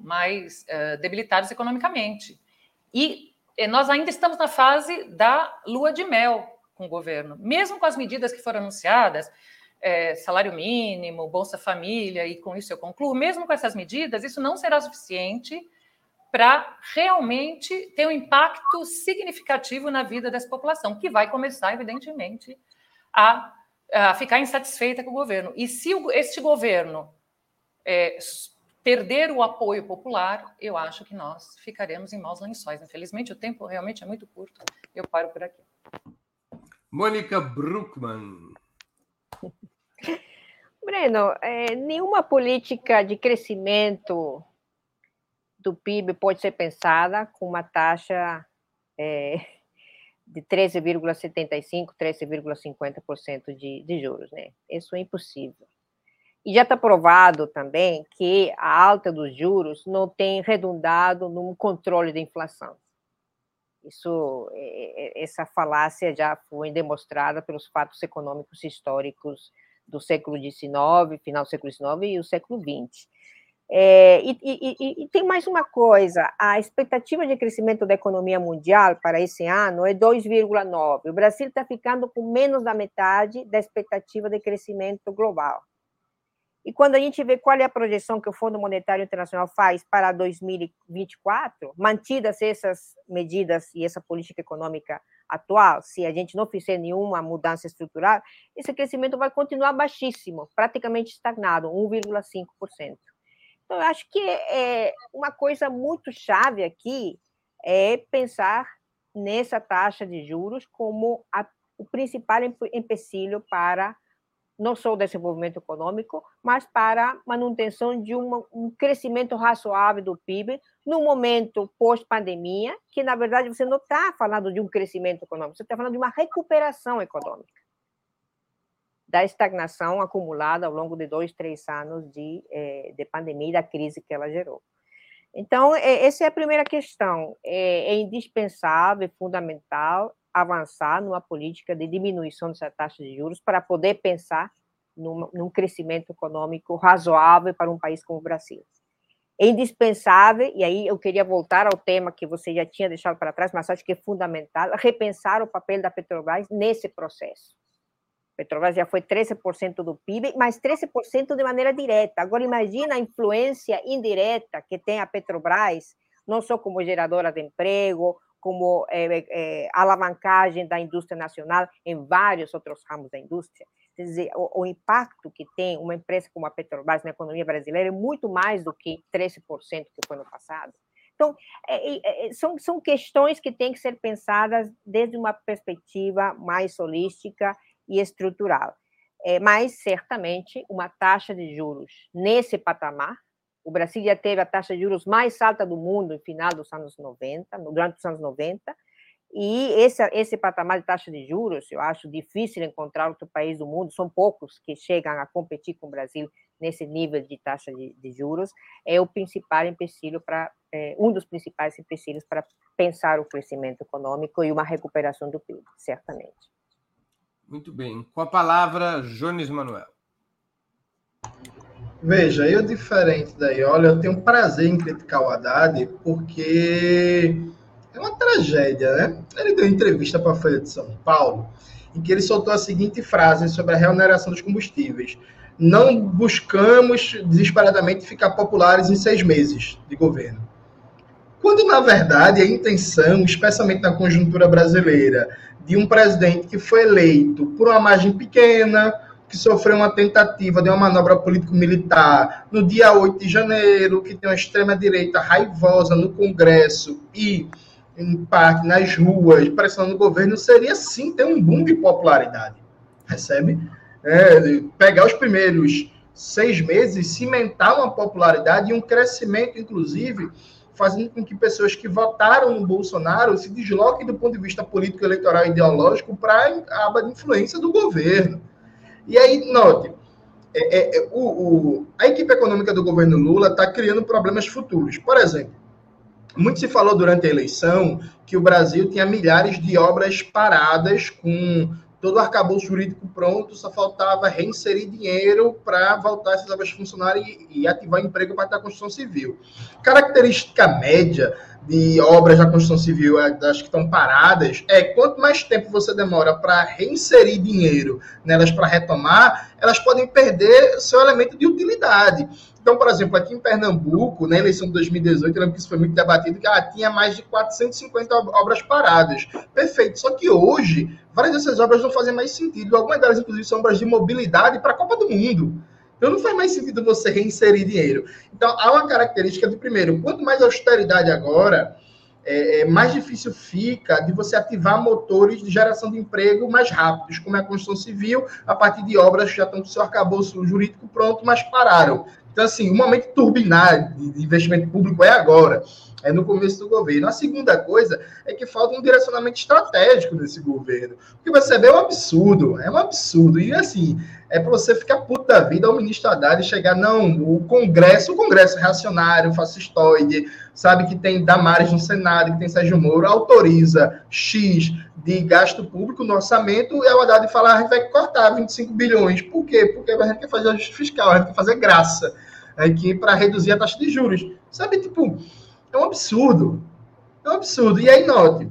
mais é, debilitados economicamente. E nós ainda estamos na fase da lua de mel com o governo, mesmo com as medidas que foram anunciadas, é, salário mínimo, Bolsa Família, e com isso eu concluo, mesmo com essas medidas, isso não será suficiente para realmente ter um impacto significativo na vida dessa população, que vai começar, evidentemente, a, a ficar insatisfeita com o governo. E se o, este governo é, perder o apoio popular, eu acho que nós ficaremos em maus lençóis. Infelizmente, o tempo realmente é muito curto. Eu paro por aqui. Mônica Bruckmann. Breno, é, nenhuma política de crescimento do PIB pode ser pensada com uma taxa é, de 13,75%, 13,50% de, de juros, né? Isso é impossível. E já está provado também que a alta dos juros não tem redundado no controle da inflação. Isso, é, é, essa falácia já foi demonstrada pelos fatos econômicos históricos do século XIX, final do século XIX e o século XX. É, e, e, e, tem mais uma coisa: a expectativa de crescimento da economia mundial para esse ano é 2,9. O Brasil está ficando com menos da metade da expectativa de crescimento global. E quando a gente vê qual é a projeção que o Fundo Monetário Internacional faz para 2024, mantidas essas medidas e essa política econômica atual, se a gente não fizer nenhuma mudança estrutural, esse crescimento vai continuar baixíssimo, praticamente estagnado, 1,5%. Então, eu acho que é uma coisa muito chave aqui é pensar nessa taxa de juros como a, o principal empecilho para não só o desenvolvimento econômico, mas para manutenção de uma, um crescimento razoável do PIB no momento pós-pandemia, que na verdade você não está falando de um crescimento econômico, você está falando de uma recuperação econômica da estagnação acumulada ao longo de dois, três anos de, eh, de pandemia e da crise que ela gerou. Então, é, essa é a primeira questão. É, é indispensável, fundamental avançar numa política de diminuição dessa taxa de juros para poder pensar num, num crescimento econômico razoável para um país como o Brasil. É indispensável, e aí eu queria voltar ao tema que você já tinha deixado para trás, mas acho que é fundamental, repensar o papel da Petrobras nesse processo. Petrobras já foi 13% do PIB, mas 13% de maneira direta. Agora, imagina a influência indireta que tem a Petrobras, não só como geradora de emprego, como é, é, alavancagem da indústria nacional em vários outros ramos da indústria. Quer dizer, o, o, impacto que tem uma empresa como a Petrobras na economia brasileira é muito mais do que 13% que foi no passado. Então, é, é, são, são questões que têm que ser pensadas desde uma perspectiva mais holística e estrutural. É, mas, certamente, uma taxa de juros nesse patamar, o Brasil já teve a taxa de juros mais alta do mundo no final dos anos 90, durante os anos 90, E esse, esse patamar de taxa de juros, eu acho difícil encontrar outro país do mundo, são poucos que chegam a competir com o Brasil nesse nível de taxa de, de juros, é o principal empecilho para, é, um dos principais empecilhos para pensar o crescimento econômico e uma recuperação do PIB, certamente. Muito bem. Com a palavra, Jones Manuel. Veja, eu diferente daí, olha, eu tenho prazer em criticar o Haddad porque é uma tragédia, né? Ele deu entrevista para a Folha de São Paulo em que ele soltou a seguinte frase sobre a remuneração dos combustíveis. Não buscamos desesperadamente ficar populares em seis meses de governo. Quando, na verdade, a intenção, especialmente na conjuntura brasileira, de um presidente que foi eleito por uma margem pequena, que sofreu uma tentativa de uma manobra político-militar no dia 8 de janeiro, que tem uma extrema-direita raivosa no Congresso e em parte nas ruas, pressionando o governo, seria sim ter um boom de popularidade. Recebe? É, pegar os primeiros seis meses, cimentar uma popularidade e um crescimento, inclusive, fazendo com que pessoas que votaram no Bolsonaro se desloquem do ponto de vista político, eleitoral e ideológico para a aba de influência do governo. E aí, note, é, é, é, o, o, a equipe econômica do governo Lula está criando problemas futuros. Por exemplo, muito se falou durante a eleição que o Brasil tinha milhares de obras paradas com todo o arcabouço jurídico pronto, só faltava reinserir dinheiro para voltar essas obras a funcionar e, e ativar emprego para a construção civil. Característica média de obras da construção civil, é, das que estão paradas, é quanto mais tempo você demora para reinserir dinheiro nelas para retomar, elas podem perder seu elemento de utilidade. Então, por exemplo, aqui em Pernambuco, na eleição de 2018, eu lembro que isso foi muito debatido, que ah, tinha mais de 450 obras paradas. Perfeito. Só que hoje, várias dessas obras não fazem mais sentido. Algumas delas, inclusive, são obras de mobilidade para a Copa do Mundo. Então, não faz mais sentido você reinserir dinheiro. Então, há uma característica de, primeiro, quanto mais austeridade agora, é, é, mais difícil fica de você ativar motores de geração de emprego mais rápidos, como é a construção civil, a partir de obras que já estão com seu arcabouço jurídico pronto, mas pararam. Então, assim, o momento turbinar de investimento público é agora, é no começo do governo. A segunda coisa é que falta um direcionamento estratégico desse governo. O que você vê é um absurdo, é um absurdo. E, assim, é para você ficar puto da vida ao ministro Haddad chegar, não, o Congresso, o Congresso reacionário, fascistoide, sabe que tem Damares no Senado, que tem Sérgio Moro, autoriza X de gasto público no orçamento, e a Haddad fala, ah, a gente vai cortar 25 bilhões. Por quê? Porque a gente quer fazer ajuste fiscal, a gente quer fazer graça aqui para reduzir a taxa de juros. Sabe, tipo, é um absurdo. É um absurdo. E aí, note,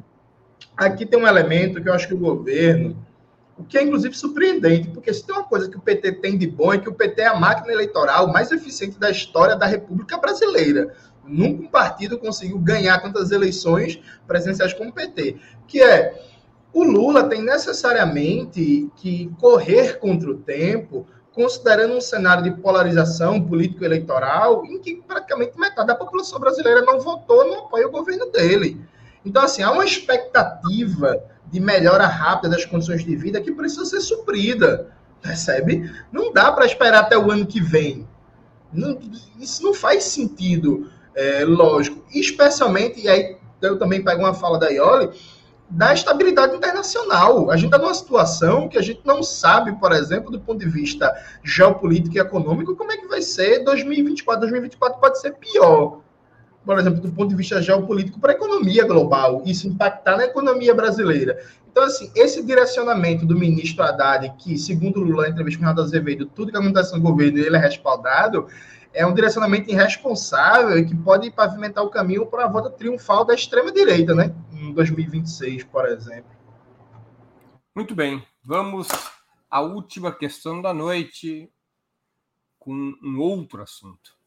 aqui tem um elemento que eu acho que o governo, o que é inclusive surpreendente, porque se tem uma coisa que o PT tem de bom é que o PT é a máquina eleitoral mais eficiente da história da República Brasileira. Nunca um partido conseguiu ganhar tantas eleições presidenciais como o PT. Que é o Lula tem necessariamente que correr contra o tempo, considerando um cenário de polarização político-eleitoral em que praticamente metade da população brasileira não votou, não apoia o governo dele. Então, assim, há uma expectativa de melhora rápida das condições de vida que precisa ser suprida, percebe? Não dá para esperar até o ano que vem. Não, isso não faz sentido, é, lógico. Especialmente, e aí eu também pego uma fala da Ioli, da estabilidade internacional. A gente está numa situação que a gente não sabe, por exemplo, do ponto de vista geopolítico e econômico, como é que vai ser 2024. 2024 pode ser pior. Por exemplo, do ponto de vista geopolítico para a economia global, isso impactar na economia brasileira. Então, assim, esse direcionamento do ministro Haddad, que, segundo Lula, na entrevista com o Renato Azevedo, tudo que acontece no governo ele é respaldado, é um direcionamento irresponsável e que pode pavimentar o caminho para a volta triunfal da extrema-direita, né? Em 2026, por exemplo. Muito bem. Vamos à última questão da noite com um outro assunto.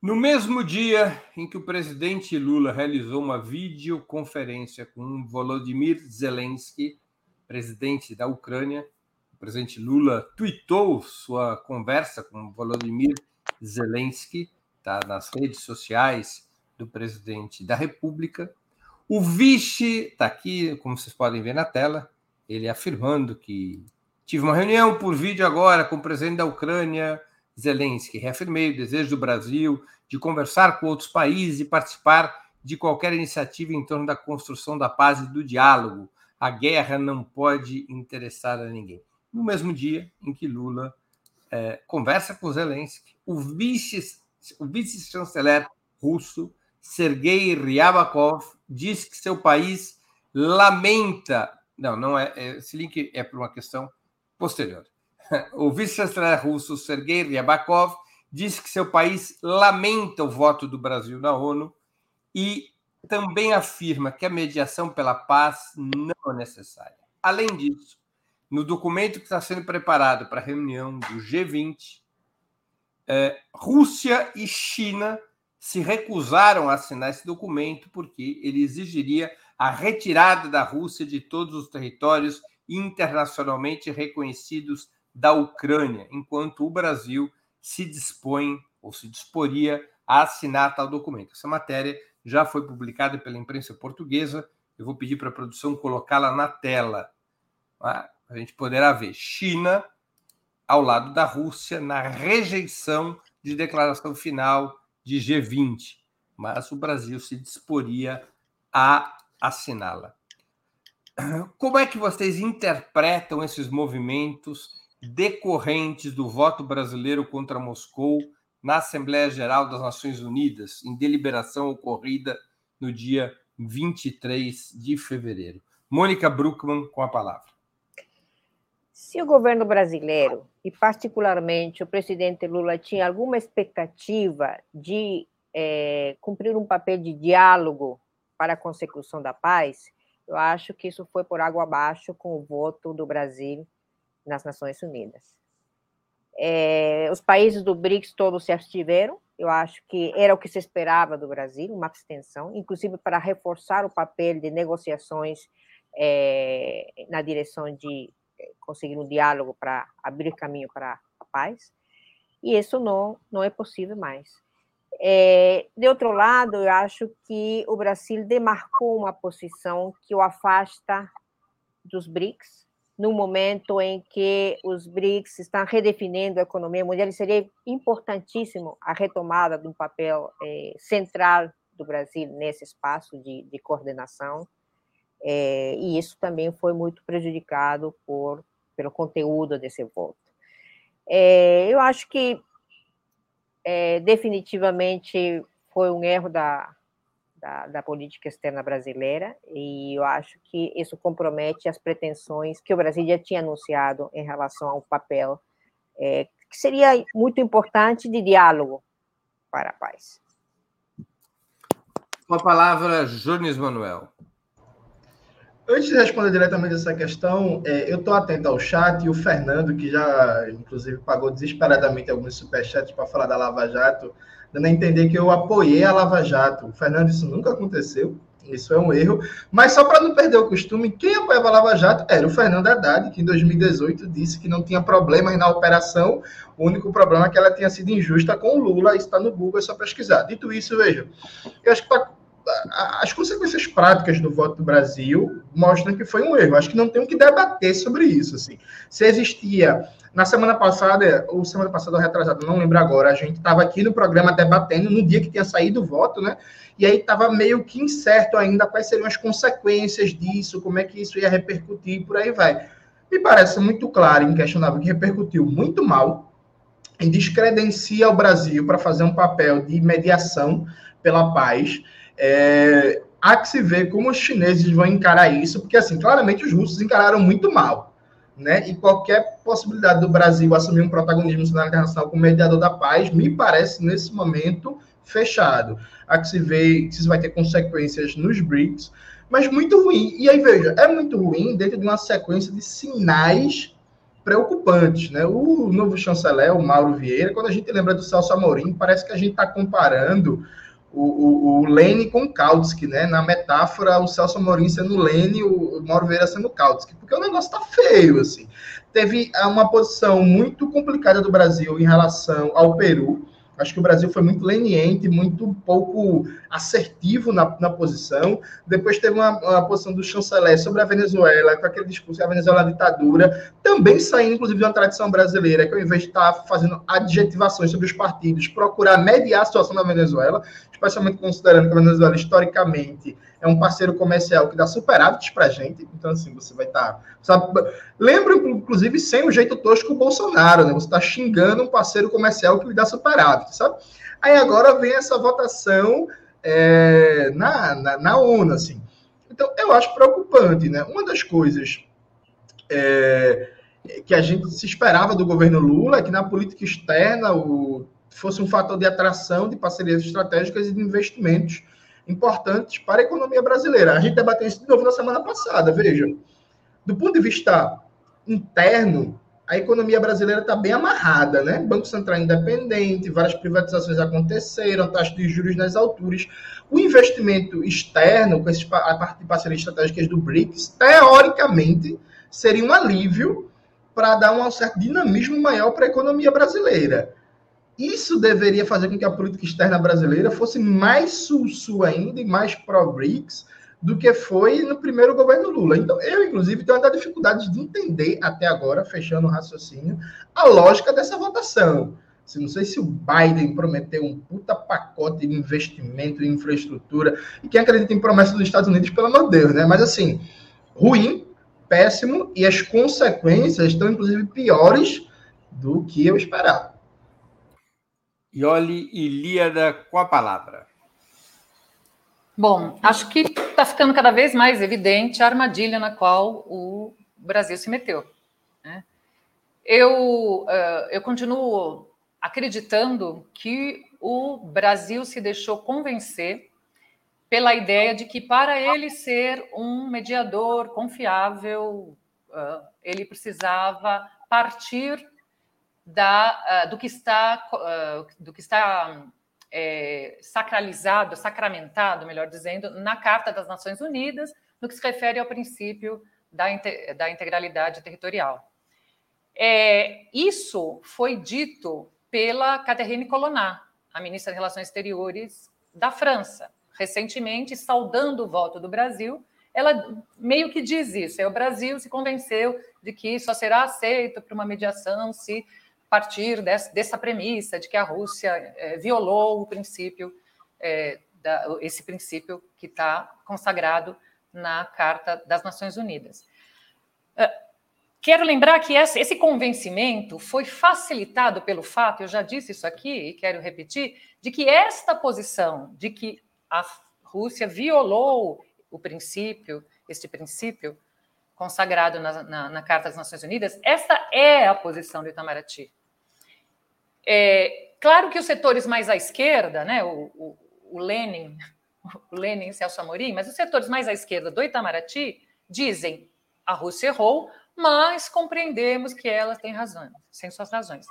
No mesmo dia em que o presidente Lula realizou uma videoconferência com Volodymyr Zelensky, presidente da Ucrânia, o presidente Lula tweetou sua conversa com Volodymyr Zelensky, está nas redes sociais do presidente da República. O vice está aqui, como vocês podem ver na tela, ele afirmando que tive uma reunião por vídeo agora com o presidente da Ucrânia, Zelensky. Reafirmei o desejo do Brasil de conversar com outros países e participar de qualquer iniciativa em torno da construção da paz e do diálogo. A guerra não pode interessar a ninguém. No mesmo dia em que Lula é, conversa com Zelensky, o vice vice-chanceler russo Sergei Ryabakov diz que seu país lamenta. Não, não é. é esse link é por uma questão posterior. O vice-chanceler russo Sergei Ryabakov diz que seu país lamenta o voto do Brasil na ONU e também afirma que a mediação pela paz não é necessária. Além disso, no documento que está sendo preparado para a reunião do G20, é, Rússia e China se recusaram a assinar esse documento porque ele exigiria a retirada da Rússia de todos os territórios internacionalmente reconhecidos da Ucrânia, enquanto o Brasil se dispõe ou se disporia a assinar tal documento. Essa matéria já foi publicada pela imprensa portuguesa. Eu vou pedir para a produção colocá-la na tela. Tá? A gente poderá ver China ao lado da Rússia na rejeição de declaração final de G20, mas o Brasil se disporia a assiná-la. Como é que vocês interpretam esses movimentos decorrentes do voto brasileiro contra Moscou na Assembleia Geral das Nações Unidas, em deliberação ocorrida no dia 23 de fevereiro? Mônica Bruckmann, com a palavra. Se o governo brasileiro, e particularmente o presidente Lula, tinha alguma expectativa de é, cumprir um papel de diálogo para a consecução da paz, eu acho que isso foi por água abaixo com o voto do Brasil nas Nações Unidas. É, os países do BRICS todos se abstiveram, eu acho que era o que se esperava do Brasil, uma abstenção, inclusive para reforçar o papel de negociações é, na direção de conseguir um diálogo para abrir caminho para a paz, e isso não, não é possível mais. É, de outro lado, eu acho que o Brasil demarcou uma posição que o afasta dos BRICS, no momento em que os BRICS estão redefinindo a economia mundial, e seria importantíssimo a retomada de um papel é, central do Brasil nesse espaço de, de coordenação, é, e isso também foi muito prejudicado por pelo conteúdo desse voto. É, eu acho que definitivamente foi um erro da, da, da, política externa brasileira e eu acho que isso compromete as pretensões que o Brasil já tinha anunciado em relação ao papel é, que seria muito importante de diálogo para a paz. Com a palavra, Jones Manuel. Antes de responder diretamente essa questão, é, eu estou atento ao chat e o Fernando, que já, inclusive, pagou desesperadamente alguns superchats para falar da Lava Jato, dando a entender que eu apoiei a Lava Jato. Fernando, isso nunca aconteceu, isso é um erro. Mas só para não perder o costume, quem apoiava a Lava Jato era o Fernando Haddad, que em 2018 disse que não tinha problemas na operação, o único problema é que ela tinha sido injusta com o Lula, está no Google, é só pesquisar. Dito isso, veja, eu acho que para as consequências práticas do voto do Brasil mostram que foi um erro. Acho que não tem o que debater sobre isso. Assim. Se existia. Na semana passada, ou semana passada ou retrasada, não lembro agora, a gente estava aqui no programa debatendo no dia que tinha saído o voto, né? E aí estava meio que incerto ainda quais seriam as consequências disso, como é que isso ia repercutir, por aí vai. Me parece muito claro, inquestionável, que repercutiu muito mal e descredencia o Brasil para fazer um papel de mediação pela paz é, há que se ver como os chineses vão encarar isso, porque, assim, claramente os russos encararam muito mal, né? E qualquer possibilidade do Brasil assumir um protagonismo internacional como mediador da paz, me parece, nesse momento, fechado. Há que se ver se isso vai ter consequências nos BRICS, mas muito ruim. E aí, veja, é muito ruim dentro de uma sequência de sinais preocupantes, né? O novo chanceler, o Mauro Vieira, quando a gente lembra do Celso Amorim, parece que a gente está comparando o, o, o Lene com Kautsky, né? Na metáfora, o Celso Amorim sendo Lene, o Mauro Vieira sendo Kautsky, porque o negócio tá feio, assim. Teve ah, uma posição muito complicada do Brasil em relação ao Peru, Acho que o Brasil foi muito leniente, muito pouco assertivo na, na posição. Depois teve uma, uma, posição do chanceler sobre a Venezuela, com aquele discurso que a Venezuela é ditadura, também saindo, inclusive, de uma tradição brasileira, que ao invés de estar fazendo adjetivações sobre os partidos, procurar mediar a situação da Venezuela, especialmente considerando que a Venezuela, historicamente, é um parceiro comercial que dá superávites para a gente. Então, assim, você vai estar. Tá, lembra, inclusive, sem o jeito tosco o Bolsonaro, né? Você está xingando um parceiro comercial que lhe dá superávit, sabe? Aí agora vem essa votação é, na, na, na, ONU, assim. Então, eu acho preocupante, né? Uma das coisas é, que a gente se esperava do governo Lula é que na política externa o, fosse um fator de atração de parcerias estratégicas e de investimentos importantes para a economia brasileira. A gente debateu isso de novo na semana passada. Veja, do ponto de vista interno, a economia brasileira está bem amarrada, né? Banco Central independente, várias privatizações aconteceram, taxa de juros nas alturas. O investimento externo, com esses, a parte de parcerias estratégicas do BRICS, teoricamente, seria um alívio para dar um certo dinamismo maior para a economia brasileira. Isso deveria fazer com que a política externa brasileira fosse mais sul-sul ainda e mais pró-BRICS do que foi no primeiro governo Lula. Então, eu, inclusive, tenho até dificuldade de entender, até agora, fechando o raciocínio, a lógica dessa votação. Assim, não sei se o Biden prometeu um puta pacote de investimento em infraestrutura. E quem acredita em promessas dos Estados Unidos, pelo amor de Deus, né? Mas assim, ruim, péssimo, e as consequências estão, inclusive, piores do que eu esperava. Ioli Ilíada com a palavra. Bom, acho que está ficando cada vez mais evidente a armadilha na qual o Brasil se meteu. Né? Eu, uh, eu continuo acreditando que o Brasil se deixou convencer pela ideia de que, para ele ser um mediador confiável, uh, ele precisava partir da, uh, do que está, uh, do que está é, sacralizado, sacramentado, melhor dizendo, na Carta das Nações Unidas, no que se refere ao princípio da, da integralidade territorial. É, isso foi dito pela Catherine Colonna, a ministra de Relações Exteriores da França, recentemente, saudando o voto do Brasil. Ela meio que diz isso: é, o Brasil se convenceu de que só será aceito para uma mediação se partir dessa, dessa premissa de que a Rússia é, violou o princípio, é, da, esse princípio que está consagrado na Carta das Nações Unidas. Uh, quero lembrar que esse, convencimento foi facilitado pelo fato, eu já disse isso aqui e quero repetir, de que esta posição de que a Rússia violou o princípio, este princípio consagrado na, na, na Carta das Nações Unidas, esta é a posição do Itamaraty. É, claro que os setores mais à esquerda, né, o, o, o Lenin, o Lenin e Celso Amorim, mas os setores mais à esquerda do Itamaraty dizem a Rússia errou, mas compreendemos que ela tem razões, sem suas razões.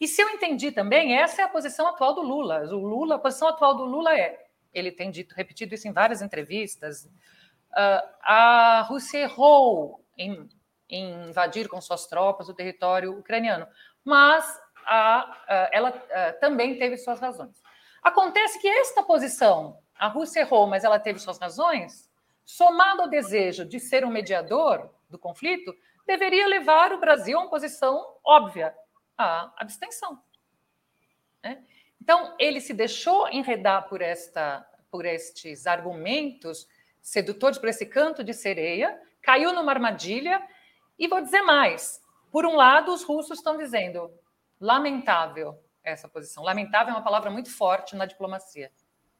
E se eu entendi também, essa é a posição atual do Lula. O Lula, a posição atual do Lula é, ele tem dito, repetido isso em várias entrevistas, uh, a Rússia errou em, em invadir com suas tropas o território ucraniano, mas a, ela também teve suas razões. Acontece que esta posição, a Rússia errou, mas ela teve suas razões, somado ao desejo de ser um mediador do conflito, deveria levar o Brasil a uma posição óbvia, a abstenção. Né? Então, ele se deixou enredar por, esta, por estes argumentos sedutores, por esse canto de sereia, caiu numa armadilha, e vou dizer mais: por um lado, os russos estão dizendo Lamentável essa posição. Lamentável é uma palavra muito forte na diplomacia.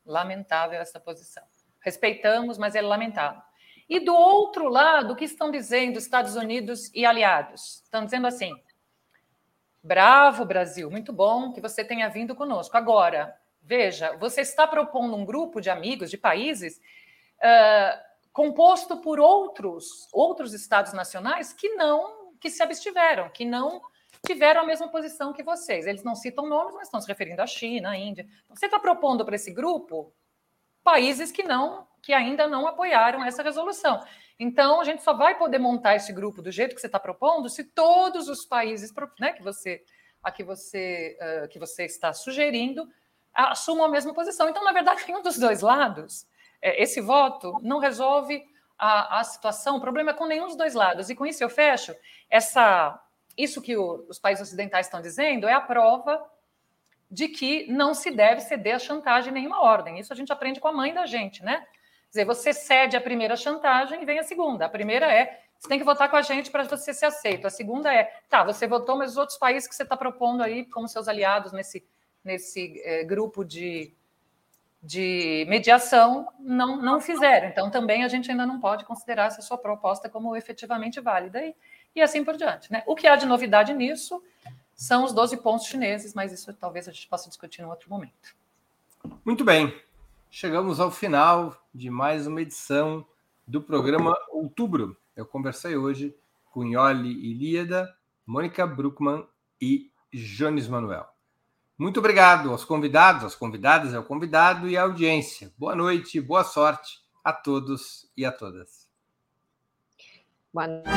Lamentável essa posição. Respeitamos, mas é lamentável. E do outro lado, o que estão dizendo Estados Unidos e aliados? Estão dizendo assim: bravo, Brasil, muito bom que você tenha vindo conosco. Agora, veja, você está propondo um grupo de amigos, de países, uh, composto por outros, outros estados nacionais que não, que se abstiveram, que não tiveram a mesma posição que vocês. Eles não citam nomes, mas estão se referindo à China, à Índia. Então, você está propondo para esse grupo países que não, que ainda não apoiaram essa resolução. Então, a gente só vai poder montar esse grupo do jeito que você está propondo se todos os países né, que você a que você, uh, que você está sugerindo, assumam a mesma posição. Então, na verdade, nenhum dos dois lados, é, esse voto não resolve a, a, situação, o problema é com nenhum dos dois lados. E com isso eu fecho, essa, isso que o, os países ocidentais estão dizendo é a prova de que não se deve ceder a chantagem em nenhuma ordem. Isso a gente aprende com a mãe da gente, né? Quer dizer, você cede a primeira chantagem e vem a segunda. A primeira é você tem que votar com a gente para você ser aceito. A segunda é, tá, você votou, mas os outros países que você está propondo aí como seus aliados nesse, nesse é, grupo de, de mediação não, não fizeram. Então, também a gente ainda não pode considerar essa sua proposta como efetivamente válida e, e assim por diante. Né? O que há de novidade nisso são os 12 pontos chineses, mas isso talvez a gente possa discutir em outro momento. Muito bem. Chegamos ao final de mais uma edição do programa Outubro. Eu conversei hoje com Ioli Ilíada, Mônica Bruckmann e Jones Manuel. Muito obrigado aos convidados, às convidadas, ao convidado e à audiência. Boa noite, boa sorte a todos e a todas. Boa noite.